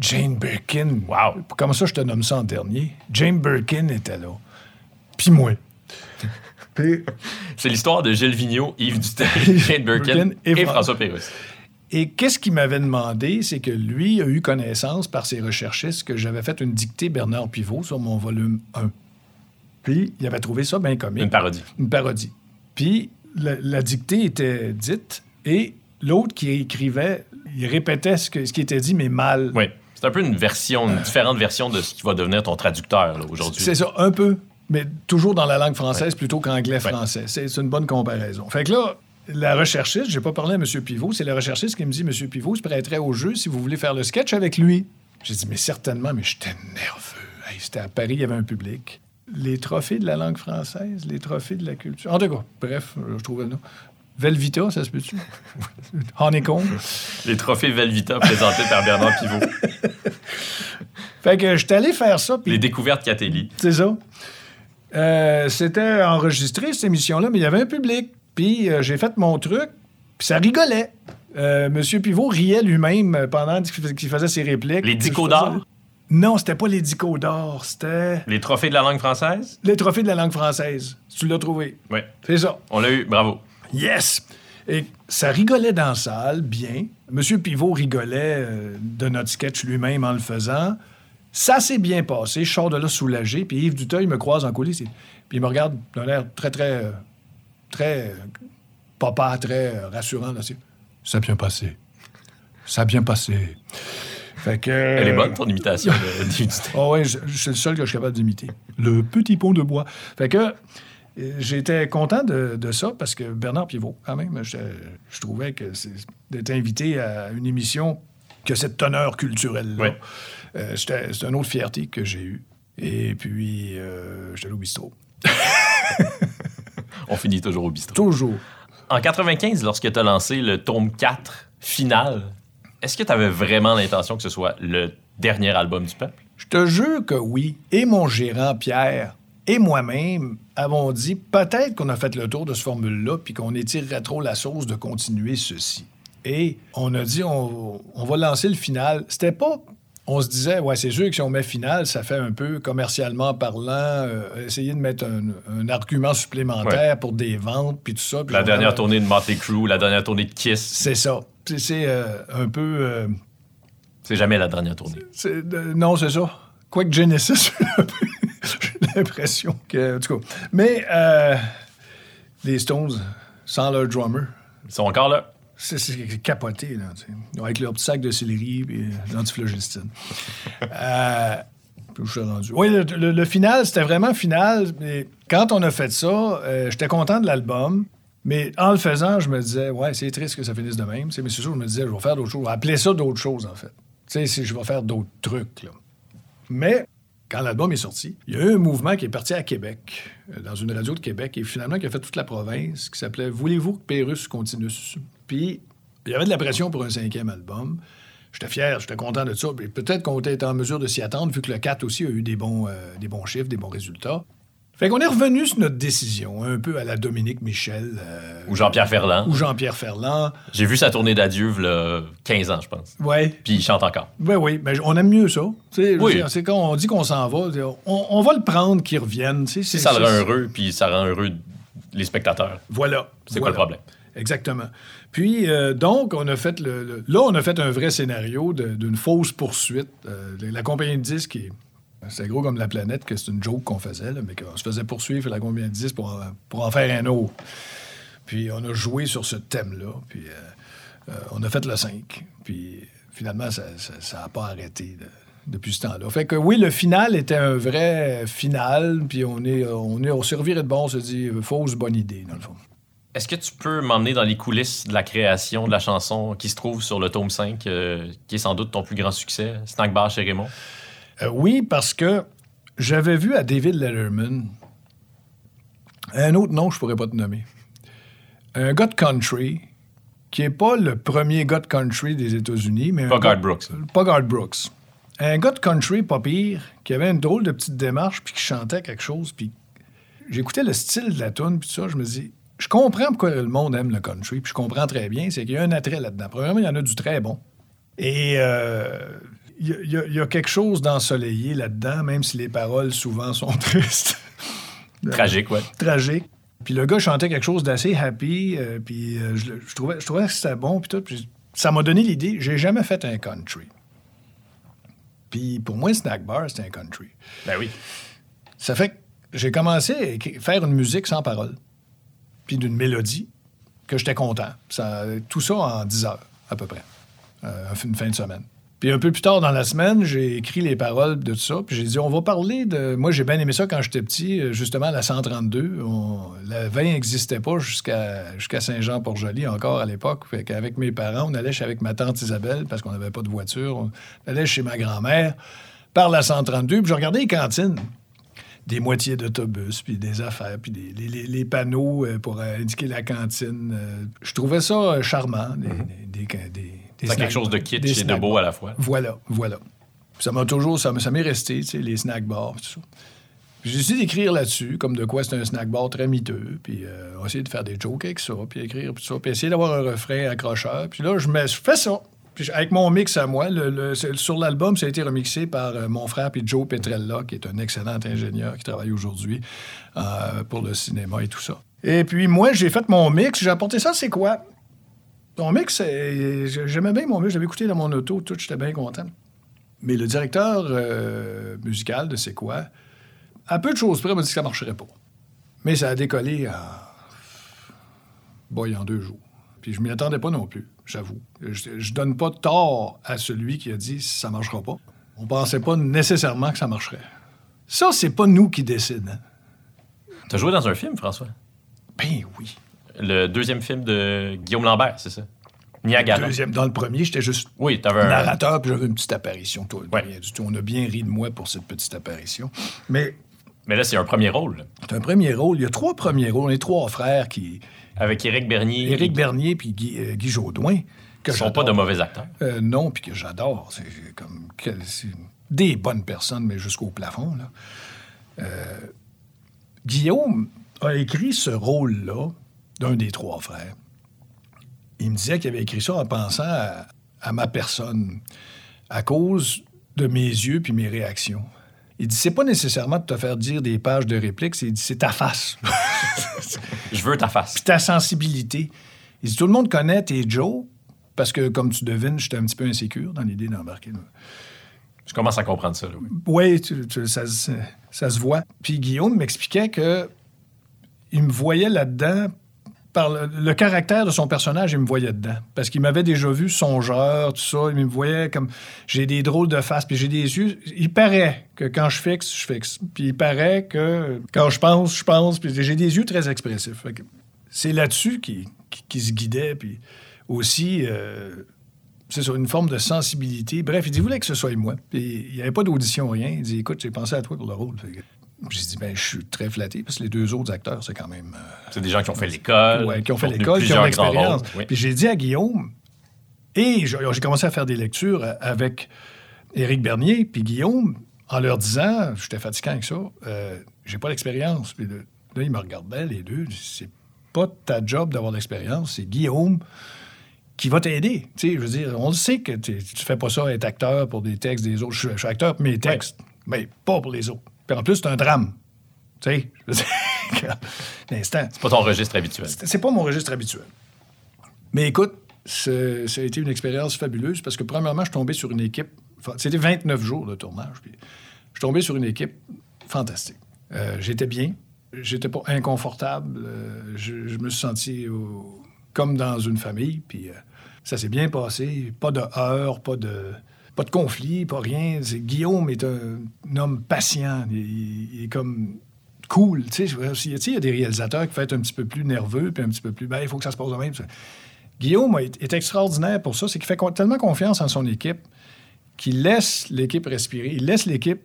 Jane Birkin. Wow. Comment ça, je te nomme ça en dernier? Jane Birkin était là. Puis moi. C'est l'histoire de Gilles Vigneault, Yves Duteil, Jane Birkin et et, Fran- François Pérusse. Et qu'est-ce qu'il m'avait demandé, c'est que lui a eu connaissance par ses recherchistes que j'avais fait une dictée Bernard Pivot sur mon volume 1. Puis il avait trouvé ça bien comique. Une parodie. Une parodie. Puis la, la dictée était dite et l'autre qui écrivait, il répétait ce, que- ce qui était dit, mais mal. Oui. C'est un peu une version, une différente version de ce qui va devenir ton traducteur aujourd'hui. C'est ça, un peu, mais toujours dans la langue française plutôt qu'anglais-français. C'est c'est une bonne comparaison. Fait que là, la recherchiste, j'ai pas parlé à M. Pivot, c'est la recherchiste qui me dit M. Pivot se prêterait au jeu si vous voulez faire le sketch avec lui. J'ai dit, mais certainement, mais j'étais nerveux. Hey, C'était à Paris, il y avait un public. Les trophées de la langue française, les trophées de la culture. En tout cas, bref, je trouvais le nom. Velvita, ça se peut-tu? Honeycomb. Les trophées Velvita présentés par Bernard Pivot. Fait que j'étais allé faire ça. puis Les découvertes Catelli. C'est ça. Euh, C'était enregistré, cette émission-là, mais il y avait un public. Puis euh, j'ai fait mon truc, puis ça rigolait. Euh, Monsieur Pivot riait lui-même pendant qu'il faisait ses répliques. Les Dico d'or? Non, c'était pas les Dico d'or, c'était Les trophées de la langue française? les trophées de la langue française. Tu l'as trouvé. Oui. C'est ça. On l'a eu, bravo. Yes! Et ça rigolait dans la salle, bien. Monsieur Pivot rigolait de notre sketch lui-même en le faisant. Ça s'est bien passé. Je sors de là soulagé. Puis Yves Duteuil me croise en coulisses. Puis il me regarde d'un air très, très, euh, très euh, papa, très euh, rassurant. Là, c'est, ça a bien passé. Ça a bien passé. Fait que... Elle est bonne, ton imitation de, Ah ouais, je, je suis le seul que je suis capable d'imiter. Le petit pont de bois. Fait que j'étais content de, de ça parce que Bernard Pivot, quand même, je, je trouvais que c'est- d'être invité à une émission que cette teneur culturelle-là, Ouais. Euh, c'est une autre fierté que j'ai eue. Et puis, euh, j'étais allé au bistrot. On finit toujours au bistrot. Toujours. En 95, lorsque tu as lancé le tome 4 final, est-ce que tu avais vraiment l'intention que ce soit le dernier album du peuple? Je te jure que oui. Et mon gérant, Pierre, et moi-même avons dit peut-être qu'on a fait le tour de ce formule-là, puis qu'on étirerait trop la sauce de continuer ceci. Et on a dit on, on va lancer le final. C'était pas. On se disait, ouais, c'est sûr que si on met final, ça fait un peu commercialement parlant, euh, essayer de mettre un, un argument supplémentaire pour des ventes, puis tout ça. puis La dernière a- tournée de Motley Crue, la dernière tournée de Kiss, C'est ça. C'est- euh, un peu. euh, c'est jamais la dernière tournée. Non, c'est ça. Quoique Genesis, j'ai l'impression que. En tout cas. Mais euh, les Stones, sans leur drummer, Ils sont encore là. C'est capoté, là. Avec leur petit sac de céleri et euh, l'antiflogistine. euh, rendu? Oui, le, final, c'était vraiment final. Mais quand on a fait ça, euh, j'étais content de l'album. Mais en le faisant, je me disais, ouais, c'est triste que ça finisse de même. Tu sais, Mais c'est sûr, je me disais, je vais faire d'autres choses. Appeler ça d'autres choses, en fait. Tu sais, je vais faire d'autres trucs, là. Mais quand l'album est sorti, il y a eu un mouvement qui est parti à Québec, dans une radio de Québec, et finalement qui a fait toute la province, qui s'appelait Voulez-vous que Pérus continue? Puis il y avait de la pression pour un cinquième album. J'étais fier, j'étais content de ça. Puis peut-être qu'on était en mesure de s'y attendre, vu que le 4 aussi a eu des bons, euh, des bons chiffres, des bons résultats. Fait qu'on est revenu sur notre décision, un peu à la Dominique Michel euh, Ou Jean-Pierre Ferland. ou Jean-Pierre Ferland. J'ai vu sa tournée d'adieu, il 15 ans, je pense. Ouais, Puis il chante encore. Oui, oui, mais on aime mieux ça. Oui. C'est quand on dit qu'on s'en va, on, on va le prendre qu'il revienne. ça le rend heureux, puis ça rend heureux les spectateurs, Voilà. c'est voilà. quoi le problème? Exactement. Puis, euh, donc, on a fait le, Là, on a fait un vrai scénario d'une fausse poursuite. Euh, la compagnie de disques, est- c'est gros comme la planète, que c'est une joke qu'on faisait, mais qu'on se faisait poursuivre la compagnie de disques pour, en- pour en faire un autre. Puis, on a joué sur ce thème-là. Puis, euh, on a fait le 5. Puis, finalement, ça n'a pas arrêté de- depuis ce temps-là. Fait que oui, le final était un vrai final. Puis, on est, on est, on de bon, on s'est dit, fausse bonne idée, dans le fond. Est-ce que tu peux m'emmener dans les coulisses de la création de la chanson qui se trouve sur le tome 5, euh, qui est sans doute ton plus grand succès, Snack Bar chez Raymond? Euh, oui, parce que j'avais vu à David Letterman un autre nom, je pourrais pas te nommer. Un gars de country qui est pas le premier gars de country des États-Unis, mais Garth Brooks. Pas Garth Brooks. Un gars de country pas pire, qui avait une drôle de petite démarche, puis qui chantait quelque chose, puis j'écoutais le style de la tune, puis ça, je me dis, je comprends pourquoi le monde aime le country, puis je comprends très bien, c'est qu'il y a un attrait là-dedans. Premièrement, il y en a du très bon. Et euh, il y, a- il y quelque chose d'ensoleillé là-dedans, même si les paroles souvent sont tristes, Tragique, ouais. tragiques. Puis le gars chantait quelque chose d'assez happy, euh, puis euh, je, trouvais, je trouvais que c'était bon, puis tout. Puis ça m'a donné l'idée, j'ai jamais fait un country. Puis pour moi, Snack Bar, c'était un country. Ben oui. Ça fait que j'ai commencé à faire une musique sans parole, puis d'une mélodie, que j'étais content. Ça, tout ça en 10 heures, à peu près, euh, une fin de semaine. Puis un peu plus tard dans la semaine, j'ai écrit les paroles de tout ça, puis j'ai dit, on va parler de... Moi, j'ai bien aimé ça quand j'étais petit, euh, justement, la 132. On... Le vin n'existait pas jusqu'à jusqu'à Saint-Jean-Port-Joli encore à l'époque. Fait qu'avec mes parents, on allait chez avec ma tante Isabelle, parce qu'on n'avait pas de voiture. On allait chez ma grand-mère par la 132, puis je regardais les cantines des moitiés d'autobus, puis des affaires, puis des, les, les- les panneaux euh, pour euh, indiquer la cantine. euh, je trouvais ça charmant. Des, des, des, des- des C'est snack- quelque chose de kitsch et de beau à la fois. Voilà, voilà. Puis Ça m'a toujours, ça, m'est resté, les snack bars, tout ça. J'ai décidé d'écrire là-dessus, comme de quoi c'est un snack bar très miteux, puis euh, on va essayer de faire des jokes avec ça, puis écrire, puis ça, puis essayer d'avoir un refrain accrocheur. Puis là, je, me, je fais ça. Avec mon mix à moi, sur l'album, ça a été remixé par euh, mon frère, puis Joe Petrella, qui est un excellent ingénieur qui travaille aujourd'hui euh, pour le cinéma et tout ça. Et puis moi, j'ai fait mon mix, j'ai apporté ça, c'est quoi? Mon mix, j'aimais bien mon mix, j'avais écouté dans mon auto, tout, j'étais bien content. Mais le directeur euh, musical de C'est quoi, à peu de choses près, m'a dit que ça marcherait pas. Mais ça a décollé en... Boy, en deux jours. Puis je m'y attendais pas non plus, j'avoue. Je, je donne pas tort à celui qui a dit ça marchera pas. On pensait pas nécessairement que ça marcherait. Ça, c'est pas nous qui décident. hein. Tu as joué dans un film, François? Ben oui. Le deuxième film de Guillaume Lambert, c'est ça? Niagara. Deuxième, dans le premier, j'étais juste Oui, t'avais un... narrateur, puis j'avais une petite apparition. Toi, Ouais. rien du tout. On a bien ri de moi pour cette petite apparition. Mais Mais là, c'est un premier rôle. c'est un premier rôle. Il y a trois premiers rôles. On est trois frères qui... Avec Éric Bernier. Éric Bernier puis Guy, euh, Guy Jodoin. Que ne sont pas de mauvais acteurs. Euh, non, puis que j'adore. C'est comme des bonnes personnes, mais jusqu'au plafond. Là. Euh, Guillaume a écrit ce rôle-là d'un des trois frères. Il me disait qu'il avait écrit ça en pensant à, à ma personne, à cause de mes yeux puis mes réactions. Il dit c'est pas nécessairement de te faire dire des pages de répliques, c'est ta face. Je veux ta face. Puis ta sensibilité. Il dit, tout le monde connaît tes Joe, parce que, comme tu devines, j'étais un petit peu insécure dans l'idée d'embarquer. Je commence à comprendre ça. Là, oui. Oui, tu- tu- ça, se- ça se voit. Puis Guillaume m'expliquait que il me voyait là-dedans, par le, caractère de son personnage, il me voyait dedans. Parce qu'il m'avait déjà vu songeur, tout ça. Il me voyait comme... J'ai des drôles de face, puis j'ai des yeux... Il paraît que quand je fixe, je fixe. Puis il paraît que quand je pense, je pense. Puis j'ai des yeux très expressifs. C'est là-dessus qu'il qu'il se guidait. Puis aussi... euh, c'est ça, une forme de sensibilité. Bref, il dit, voulait que ce soit moi. Puis il n'y avait pas d'audition, rien. Il dit, écoute, j'ai pensé à toi pour le rôle. J'ai dit, ben, je suis très flatté parce que les deux autres acteurs, c'est quand même. euh, C'est des gens qui ont fait l'école. ouais, qui ont fait l'école, qui ont l'expérience. Oui. Puis j'ai dit à Guillaume, et j'ai commencé à faire des lectures avec Éric Bernier, puis Guillaume, en leur disant, j'étais fatiguant avec ça, euh, j'ai pas l'expérience. Puis là, là, ils me regardaient, les deux. C'est pas ta job d'avoir l'expérience, c'est Guillaume qui va t'aider. Tu sais, je veux dire, on le sait que tu fais pas ça être acteur pour des textes des autres. Je, suis- je suis acteur pour mes textes, mais pas pour les autres. Puis en plus, c'est un drame. Tu sais, je veux dire, l'instant. C'est pas ton registre habituel. C'est pas mon registre habituel. Mais écoute, c'est- ça a été une expérience fabuleuse parce que, premièrement, je suis tombé sur une équipe. C'était 29 jours de tournage. Puis je suis tombé sur une équipe fantastique. Euh, J'étais bien. J'étais pas inconfortable. Euh, je, je me suis senti au- comme dans une famille. Puis euh, ça s'est bien passé. Pas de heurts, pas de, pas de conflit, pas rien. Guillaume est un, homme patient. Il, est comme cool. Il y a des réalisateurs qui peuvent être un petit peu plus nerveux, puis un petit peu plus. Ben, il faut que ça se passe de même. Guillaume est, extraordinaire pour ça. C'est qu'il fait tellement confiance en son équipe qu'il laisse l'équipe respirer. Il laisse l'équipe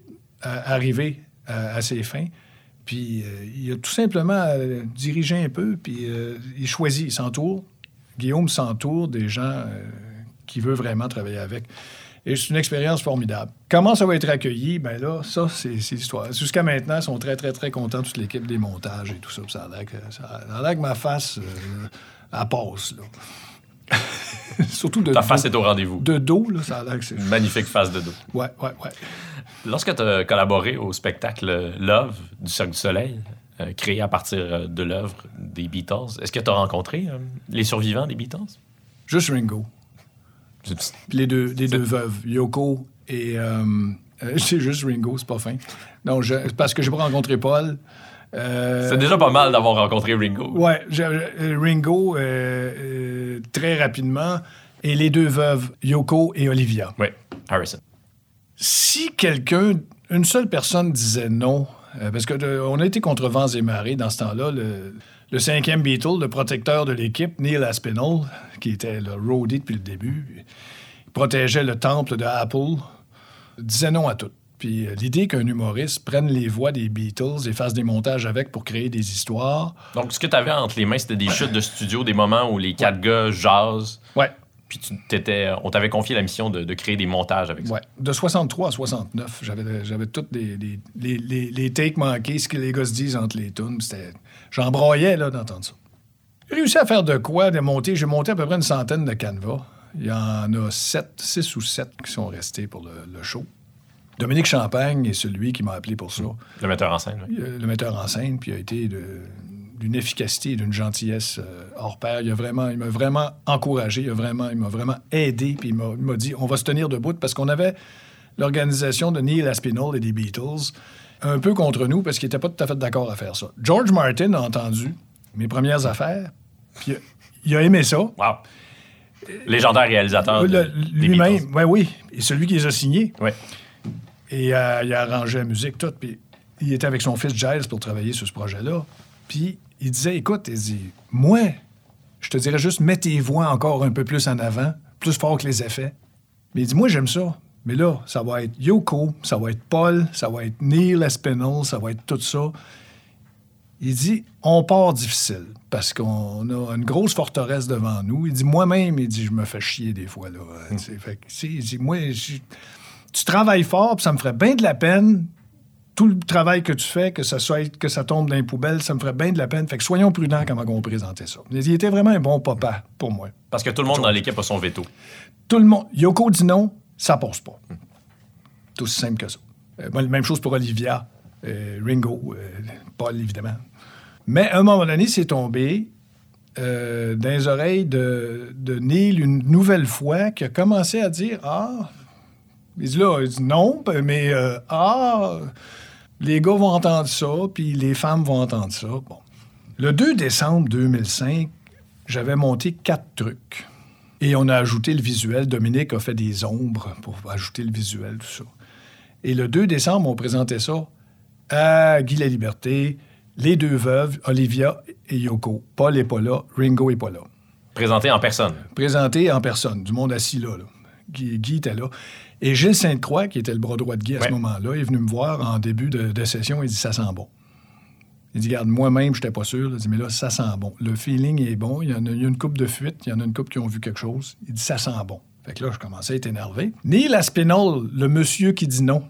euh, arriver à, à ses fins. Puis euh, il a tout simplement euh, dirigé un peu, puis euh, il choisit, il s'entoure. Guillaume s'entoure des gens euh, qu'il veut vraiment travailler avec. Et c'est une expérience formidable. Comment ça va être accueilli? Ben là, ça, c'est l'histoire. Jusqu'à maintenant, ils sont très, très, très contents, toute l'équipe des montages et tout ça. Ça a l'air que, ça a l'air que ma face, euh, elle passe, là. Surtout de Ta dos. face est au rendez-vous. De dos, là, ça a l'air que c'est... Une magnifique face de dos. Ouais, ouais, ouais. Lorsque tu as collaboré au spectacle Love du Cirque du Soleil, euh, créé à partir euh, de l'œuvre des Beatles, est-ce que tu as rencontré euh, les survivants des Beatles? Juste Ringo. Les deux, les deux veuves, Yoko et... euh, euh, c'est juste Ringo, c'est pas fin. Non, je- parce que j'ai pas rencontré Paul. Euh, C'est déjà pas mal d'avoir rencontré Ringo. Ouais, Ringo, euh, euh, très rapidement, et les deux veuves, Yoko et Olivia. Oui, Harrison. Si quelqu'un, une seule personne disait non, parce qu'on a été contre vents et marées dans ce temps-là, le, le cinquième Beatle, le protecteur de l'équipe, Neil Aspinall, qui était le roadie depuis le début, il protégeait le temple de Apple, disait non à tout. Puis euh, l'idée qu'un humoriste prenne les voix des Beatles et fasse des montages avec pour créer des histoires. Donc, ce que tu avais entre les mains, c'était des chutes de studio, des moments où les quatre gars jasent. Ouais. Puis tu t'étais, on t'avait confié la mission de, de créer des montages avec ça. Ouais. De 63 à 69, j'avais, j'avais toutes les, les, les, les, les takes manqués, ce que les gars se disent entre les tunes. C'était... J'en broyais là, d'entendre ça. J'ai réussi à faire de quoi, de monter? J'ai monté à peu près une centaine de canevas. Il y en a sept, six ou sept qui sont restés pour le, le show. Dominique Champagne est celui qui m'a appelé pour ça. Le metteur en scène. oui. Le metteur en scène, puis il a été d'une efficacité et d'une gentillesse euh, hors pair. Il, a vraiment, il m'a vraiment encouragé, il, a vraiment, il m'a vraiment aidé, puis il m'a, il m'a dit on va se tenir debout parce qu'on avait l'organisation de Neil Aspinall et des Beatles un peu contre nous parce qu'ils n'étaient pas tout à fait d'accord à faire ça. George Martin a entendu mes premières affaires, puis il a- aimé ça. Wow. Légendaire réalisateur. de- lui-même, Beatles. oui, oui, et celui qui les a signés. Ouais. Et euh, il a arrangé la musique, tout. Puis il était avec son fils Giles pour travailler sur ce projet-là. Puis il disait Écoute, il dit, moi, je te dirais juste, mets tes voix encore un peu plus en avant, plus fort que les effets. Mais il dit Moi, j'aime ça. Mais là, ça va être Yoko, ça va être Paul, ça va être Neil Espinal, ça va être tout ça. Il dit On part difficile parce qu'on a une grosse forteresse devant nous. Il dit Moi-même, il dit Je me fais chier des fois. Là. Fait que, sais, il dit Moi, je- tu travailles fort, puis ça me ferait bien de la peine. Tout le travail que tu fais, que ça, soit, que ça tombe dans les poubelles, ça me ferait bien de la peine. Fait que soyons prudents quand on présentait ça. Il était vraiment un bon papa pour moi. Parce que tout le monde dans l'équipe a son veto. Tout le monde. Yoko dit non, ça passe pas. C'est aussi simple que ça. Euh, même chose pour Olivia, euh, Ringo, euh, Paul, évidemment. Mais à un moment donné, c'est tombé dans les oreilles de, Neil une nouvelle fois qui a commencé à dire Ah, il dit là, il dit non, mais ah, les gars vont entendre ça, puis les femmes vont entendre ça. Bon. Le 2 décembre 2005, j'avais monté quatre trucs. Et on a ajouté le visuel. Dominique a fait des ombres pour ajouter le visuel, tout ça. Et le 2 décembre, on présentait ça à Guy La Liberté, les deux veuves, Olivia et Yoko. Paul n'est pas là, Ringo n'est pas là. Présenté en personne. Présenté en personne, du monde assis là. là. Guy, Guy était là. Et Gilles Sainte-Croix, qui était le bras droit de Guy à Ouais. ce moment-là, est venu me voir en début de, de session. Il dit Ça sent bon. Il dit Regarde, moi-même, je n'étais pas sûr. Il dit Mais là, ça sent bon. Le feeling est bon. Il y, en a, une coupe de fuite. Il y en a une coupe qui ont vu quelque chose. Il dit Ça sent bon. Fait que là, je commençais à être énervé. Neil Aspinall, le monsieur qui dit non,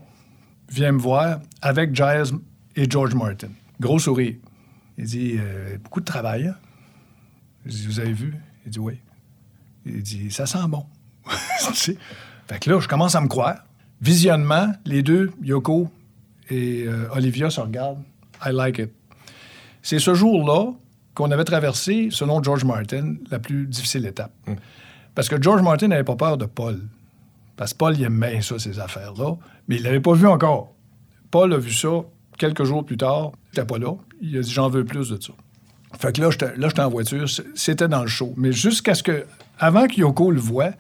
vient me voir avec Giles et George Martin. Gros sourire. Il dit Euh, Beaucoup de travail. hein? Je dis Vous avez vu? Il dit Oui. Il dit Ça sent bon. Fait que là, je commence à me croire. Visionnement, les deux, Yoko et euh, Olivia, se regardent. I like it. C'est ce jour-là qu'on avait traversé, selon George Martin, la plus difficile étape. Parce que George Martin n'avait pas peur de Paul. Parce que Paul, il aime bien ça, ces affaires-là. Mais il l'avait pas vu encore. Paul a vu ça quelques jours plus tard. Il n'était pas là. Il a dit J'en veux plus de ça. Fait que là, j'étais là, j'étais en voiture. C'était dans le show. Mais jusqu'à ce que. Avant que Yoko le voie,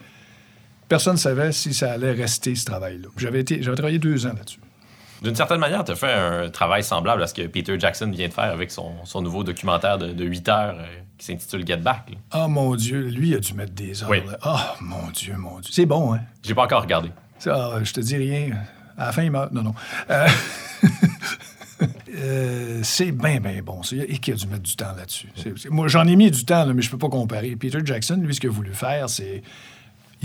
personne ne savait si ça allait rester, ce travail-là. J'avais, été, j'avais travaillé deux ans là-dessus. D'une certaine manière, tu as fait un travail semblable à ce que Peter Jackson vient de faire avec son, son nouveau documentaire de, de 8 heures euh, qui s'intitule Get Back. là. Ah, mon Dieu, lui, il a dû mettre des heures. Oui. là. Ah, mon Dieu, mon Dieu. C'est bon, hein? J'ai pas encore regardé. Ça, je te dis rien. À la fin, il meurt. Non, non. Euh, euh, c'est bien, bien bon. Et qui a dû mettre du temps là-dessus? Moi, j'en ai mis du temps, là, mais je peux pas comparer. Peter Jackson, lui, ce qu'il a voulu faire, c'est.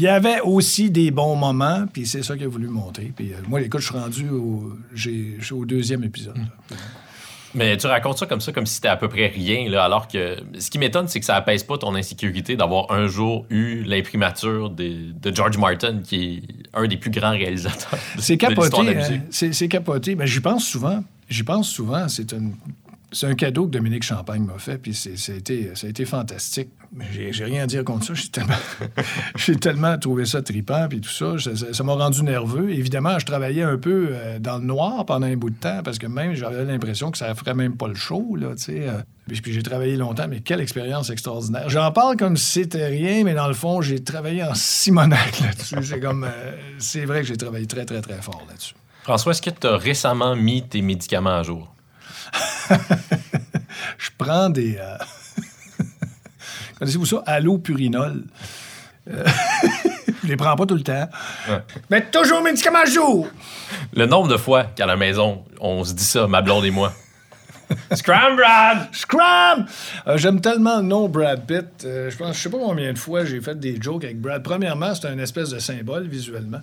Il y avait aussi des bons moments, puis c'est ça qu'il a voulu montrer. Puis euh, moi, écoute, je suis rendu au, j'ai- au deuxième épisode. là. Mais tu racontes ça comme ça, comme si c'était à peu près rien, là, alors que ce qui m'étonne, c'est que ça apaise pas ton insécurité d'avoir un jour eu l'imprimature des- de George Martin, qui est un des plus grands réalisateurs de, C'est de capoté. de la hein. c'est capoté. Mais j'y pense souvent. J'y pense souvent. C'est une- c'est un cadeau que Dominique Champagne m'a fait, puis ça a, été, ça a été fantastique. J'ai rien à dire contre ça. J'ai tellement, trouvé ça tripant, puis tout ça. Ça- m'a rendu nerveux. Évidemment, je travaillais un peu euh, dans le noir pendant un bout de temps, parce que même, j'avais l'impression que ça ferait même pas le show, là, tu sais. euh. Puis, j'ai travaillé longtemps, mais quelle expérience extraordinaire. J'en parle comme si c'était rien, mais dans le fond, j'ai travaillé en simonac là-dessus. C'est euh, c'est vrai que j'ai travaillé très, très, très fort là-dessus. François, est-ce que tu as récemment mis tes médicaments à jour? je prends des. euh, Connaissez-vous ça? Allopurinol. Euh, je les prends pas tout le temps. Ouais. Mais toujours médicaments à jour! Le nombre de fois qu'à la maison, on se dit ça, ma blonde et moi. Scram, Brad! Scram! Euh, J'aime tellement le nom Brad Pitt. Euh, je pense, je sais pas combien de fois j'ai fait des jokes avec Brad. Premièrement, c'est un espèce de symbole visuellement.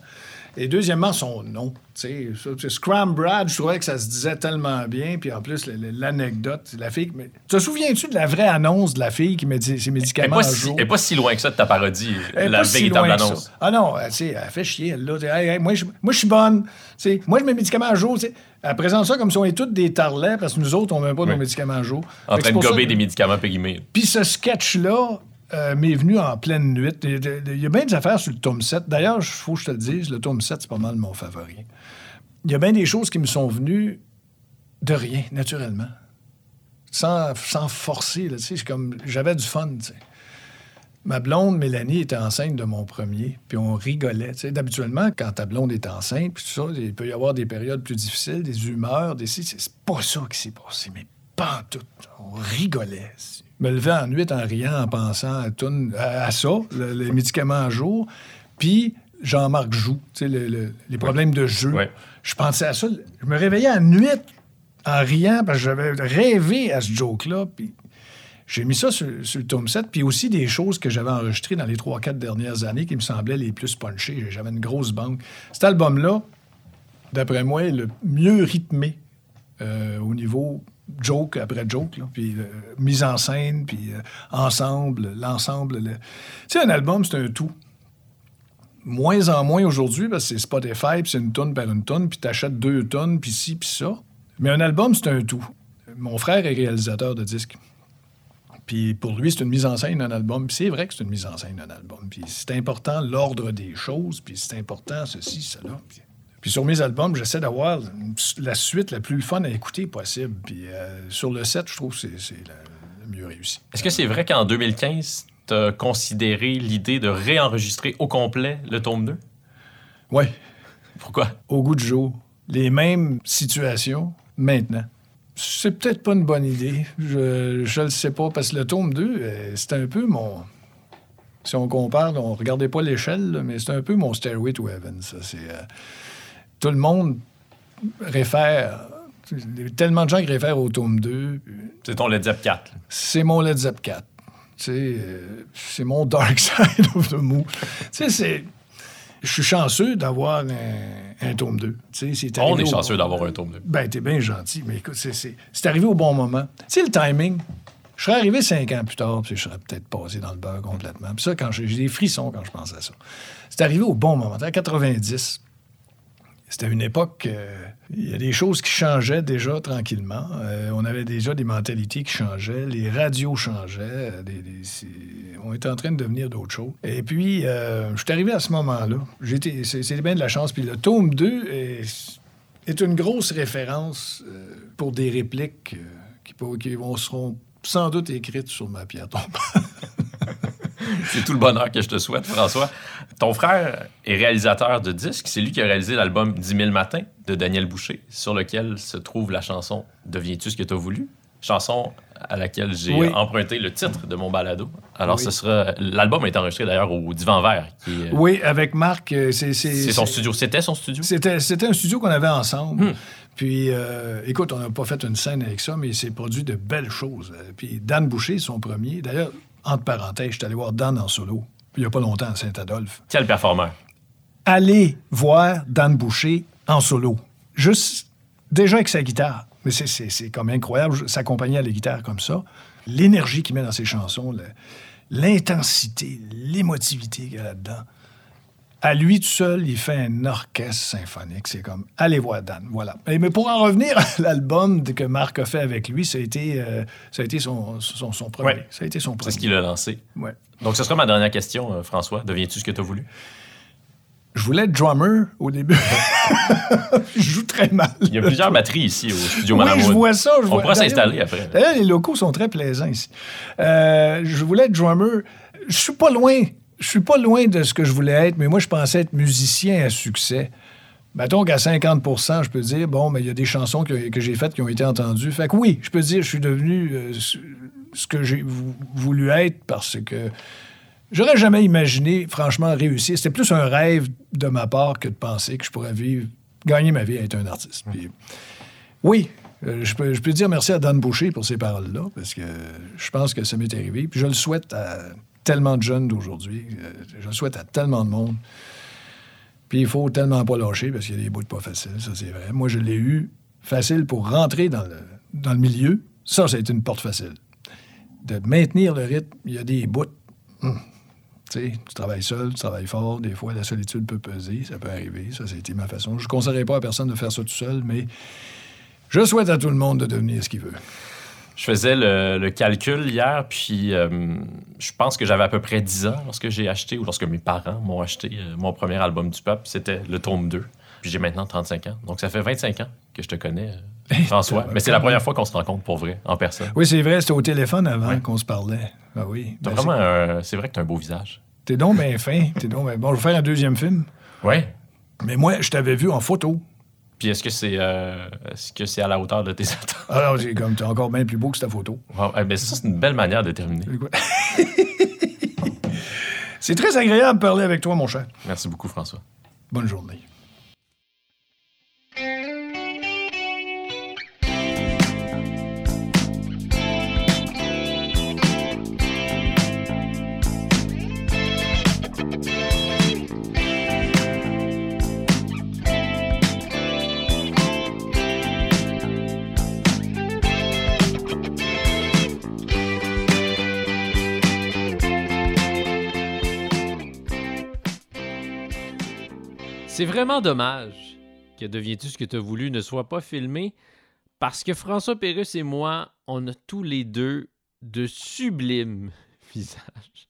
Et deuxièmement, son nom. Tu sais, ça, tu sais, Scram Brad, je trouvais que ça se disait tellement bien. Puis en plus, l'anecdote, la fille. Mais, te souviens-tu de la vraie annonce de la fille qui met ses Elle médicaments pas, à si, elle pas si loin que ça de ta parodie, Elle la pas si véritable que annonce. Ah non, elle, elle fait chier, elle, là. Hey, hey, moi, je, suis bonne. Tu sais, moi, je mets mes médicaments à jour. tu sais. Elle présente ça comme si on est tous des tarlets, parce que nous autres, on met pas nos Oui. médicaments à jour. En Fait train de ça gober des médicaments périmés. Puis ce sketch-là euh, m'est venu en pleine nuit. Il y a- bien des affaires sur le tome 7. D'ailleurs, il faut que je te le dise, le tome 7, c'est pas mal mon favori. Il y a bien des choses qui me sont venues de rien, naturellement. Sans, sans forcer, là, comme... J'avais du fun. Ma blonde, Mélanie, était enceinte de mon premier, puis on rigolait. Tu sais, D'habituellement, quand ta blonde est enceinte, puis tout ça, il peut y avoir des périodes plus difficiles, des humeurs, des... C'est pas ça qui s'est passé, mais pas en tout. On rigolait. Me levais en nuit en riant, en pensant à, toune- à, à ça, le- les médicaments à jour, puis Jean-Marc Joux, tu sais, le- le- les problèmes de jeu. Ouais. Je pensais à ça. Je me réveillais en nuit en riant parce que j'avais rêvé à ce joke-là, puis j'ai mis ça sur, sur le tome 7, puis aussi des choses que j'avais enregistrées dans les 3-4 dernières années qui me semblaient les plus punchées. J'avais une grosse banque. Cet album-là, d'après moi, est le mieux rythmé euh, au niveau joke après joke, puis euh, mise en scène, puis euh, ensemble, l'ensemble. le- Tu sais, un album, c'est un tout. Moins en moins aujourd'hui, parce que c'est Spotify, puis c'est une tonne par une tonne, puis t'achètes deux tonnes, puis ci, puis ça. Mais un album, c'est un tout. Mon frère est réalisateur de disques. Puis pour lui, c'est une mise en scène d'un album. C'est vrai que c'est une mise en scène d'un album. Puis c'est important l'ordre des choses, puis c'est important ceci, cela. Puis sur mes albums, j'essaie d'avoir la suite la plus fun à écouter possible. Puis euh, sur le set, je trouve que c'est- le, mieux réussi. Est-ce que c'est vrai qu'en 2015, tu as considéré l'idée de réenregistrer au complet le tome 2? Oui, Pourquoi? au goût du jour. Les mêmes situations maintenant. C'est peut-être pas une bonne idée. Je, je le sais pas, parce que le tome 2, euh, c'est un peu mon. Si on compare, on regardait pas l'échelle, mais c'est un peu mon Stairway to Heaven, ça. C'est, euh, tout le monde réfère. Il y a tellement de gens qui réfèrent au tome 2. C'est ton Led Zepp 4. là. C'est mon Led Zepp 4. Tu sais, euh, c'est mon Dark Side of the Moon. c'est. Je suis chanceux d'avoir un, un tome 2. Tu sais, c'est On est chanceux d'avoir un tome 2. Ben, t'es bien gentil, mais écoute, c'est- arrivé au bon moment. Tu sais, le timing, je serais arrivé cinq ans plus tard, puis je serais peut-être passé dans le beurre complètement. Puis ça, quand j'ai des frissons quand je pense à ça. C'est arrivé au bon moment. En 90, c'était une époque, euh, il y a des choses qui changeaient déjà tranquillement. Euh, on avait déjà des mentalités qui changeaient, les radios changeaient, euh, on était en train de devenir d'autres choses. Et puis, je suis arrivé à ce moment-là. J'étais- C'est bien de la chance. Puis le tome 2 est, une grosse référence pour des répliques qui vont, seront sans doute écrites sur ma pierre tombale. C'est tout le bonheur que je te souhaite, François. Ton frère est réalisateur de disques. C'est lui qui a réalisé l'album 10 000 matins de Daniel Boucher, sur lequel se trouve la chanson Deviens-tu ce que tu as voulu? Chanson à laquelle j'ai Oui. emprunté le titre de mon balado. Alors, Oui. ce sera. L'album est enregistré d'ailleurs au Divan Vert. qui Oui, avec Marc, euh, c'est... C'est son studio. C'était son studio? C'était, un studio qu'on avait ensemble. Hmm. Puis, euh, écoute, on n'a pas fait une scène avec ça, mais il s'est produit de belles choses. Euh, Puis, Dan Boucher, son premier. D'ailleurs, entre parenthèses, je suis allé voir Dan en solo, il n'y a pas longtemps à Saint-Adolphe. Quel performeur? Allez voir Dan Boucher en solo. Juste, déjà avec sa guitare. Mais c'est, c'est, c'est comme incroyable, s'accompagner à la guitare comme ça. L'énergie qu'il met dans ses chansons, l'intensité, l'émotivité qu'il y a là-dedans. À lui tout seul, il fait un orchestre symphonique. C'est comme, allez voir Dan, voilà. Et- mais pour en revenir à l'album que Marc a fait avec lui, ça a été, euh, ça a été son, son, son premier. Ouais. Ça a été son C'est premier. ce qu'il a lancé. Ouais. Donc, ce sera ma dernière question, euh, François. Deviens-tu ce que tu as voulu? Je voulais être drummer au début. je joue très mal. Il y a plusieurs batteries ici au studio Oui, Madame je vois ça. Je On vois- pourra s'installer après. D'ailleurs, les locaux sont très plaisants ici. Euh, je voulais être drummer. Je suis pas loin. Je suis pas loin de ce que je voulais être, mais moi, je pensais être musicien à succès. Mettons qu'à 50% je peux dire, bon, mais il y a des chansons que, que j'ai faites qui ont été entendues. Fait que oui, je peux dire, je suis devenu euh, ce que j'ai vou- voulu être parce que j'aurais jamais imaginé, franchement, réussir. C'était plus un rêve de ma part que de penser que je pourrais vivre gagner ma vie à être un artiste. Puis, oui, euh, je, peux, je peux dire merci à Dan Boucher pour ces paroles-là, parce que je pense que ça m'est arrivé. Puis je le souhaite à tellement de jeunes d'aujourd'hui. Euh, je le souhaite à tellement de monde. Puis il faut tellement pas lâcher, parce qu'il y a des bouts pas faciles, ça c'est vrai. Moi, je l'ai eu facile pour rentrer dans le, milieu. Ça, c'est une porte facile. De maintenir le rythme, il y a des bouts. hum, tu travailles seul, tu travailles fort. Des fois, la solitude peut peser, ça peut arriver. Ça, c'était ma façon. Je ne conseillerais pas à personne de faire ça tout seul, mais je souhaite à tout le monde de devenir ce qu'il veut. Je faisais le, le calcul hier, puis euh, je pense que j'avais à peu près 10 ans lorsque j'ai acheté, ou lorsque mes parents m'ont acheté euh, mon premier album du peuple. C'était le tome 2. Puis j'ai maintenant 35 ans. Donc ça fait 25 ans que je te connais, euh, François. Mais c'est la première fois qu'on se rencontre pour vrai, en personne. Oui, c'est vrai, c'était au téléphone avant Ouais. qu'on se parlait. Ah oui. Ben, vraiment un- C'est vrai que t'as un beau visage. T'es donc bien fin. T'es donc ben- Bon, je vais faire un deuxième film. Ouais. Mais moi, je t'avais vu en photo. Puis est-ce que c'est euh, est-ce que c'est à la hauteur de tes attentes? Alors, c'est comme, t'es encore bien plus beau que ta photo. Wow. Eh ça, c'est une belle manière de terminer. C'est très agréable de parler avec toi, mon cher. Merci beaucoup, François. Bonne journée. C'est vraiment dommage que Deviens-tu ce que tu as voulu ne soit pas filmé parce que François Pérusse et moi, on a tous les deux de sublimes visages.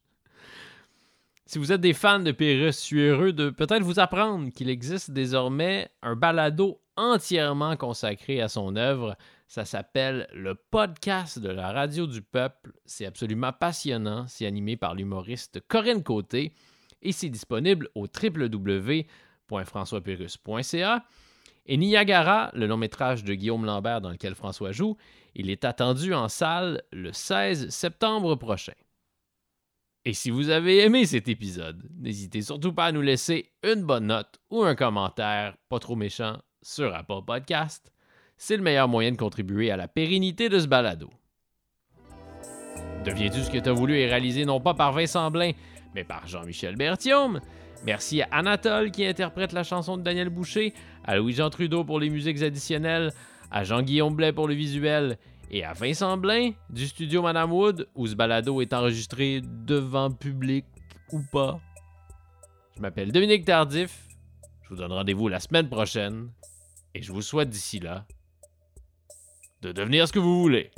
Si vous êtes des fans de Pérusse, je suis heureux de peut-être vous apprendre qu'il existe désormais un balado entièrement consacré à son œuvre. Ça s'appelle le podcast de la radio du peuple. C'est absolument passionnant. C'est animé par l'humoriste Corinne Côté et c'est disponible au www.françoispérus.ca. Et Niagara, le long métrage de Guillaume Lambert dans lequel François joue, il est attendu en salle le 16 septembre prochain. Et si vous avez aimé cet épisode, n'hésitez surtout pas à nous laisser une bonne note ou un commentaire pas trop méchant sur Apple Podcast. C'est le meilleur moyen de contribuer à la pérennité de ce balado. Deviens-tu ce que tu as voulu est réalisé non pas par Vincent Blain, mais par Jean-Michel Berthiaume? Merci à Anatole qui interprète la chanson de Daniel Boucher, à Louis-Jean Trudeau pour les musiques additionnelles, à Jean-Guillaume Blais pour le visuel et à Vincent Blain du studio Madame Wood où ce balado est enregistré devant public ou pas. Je m'appelle Dominique Tardif. Je vous donne rendez-vous la semaine prochaine et je vous souhaite d'ici là de devenir ce que vous voulez.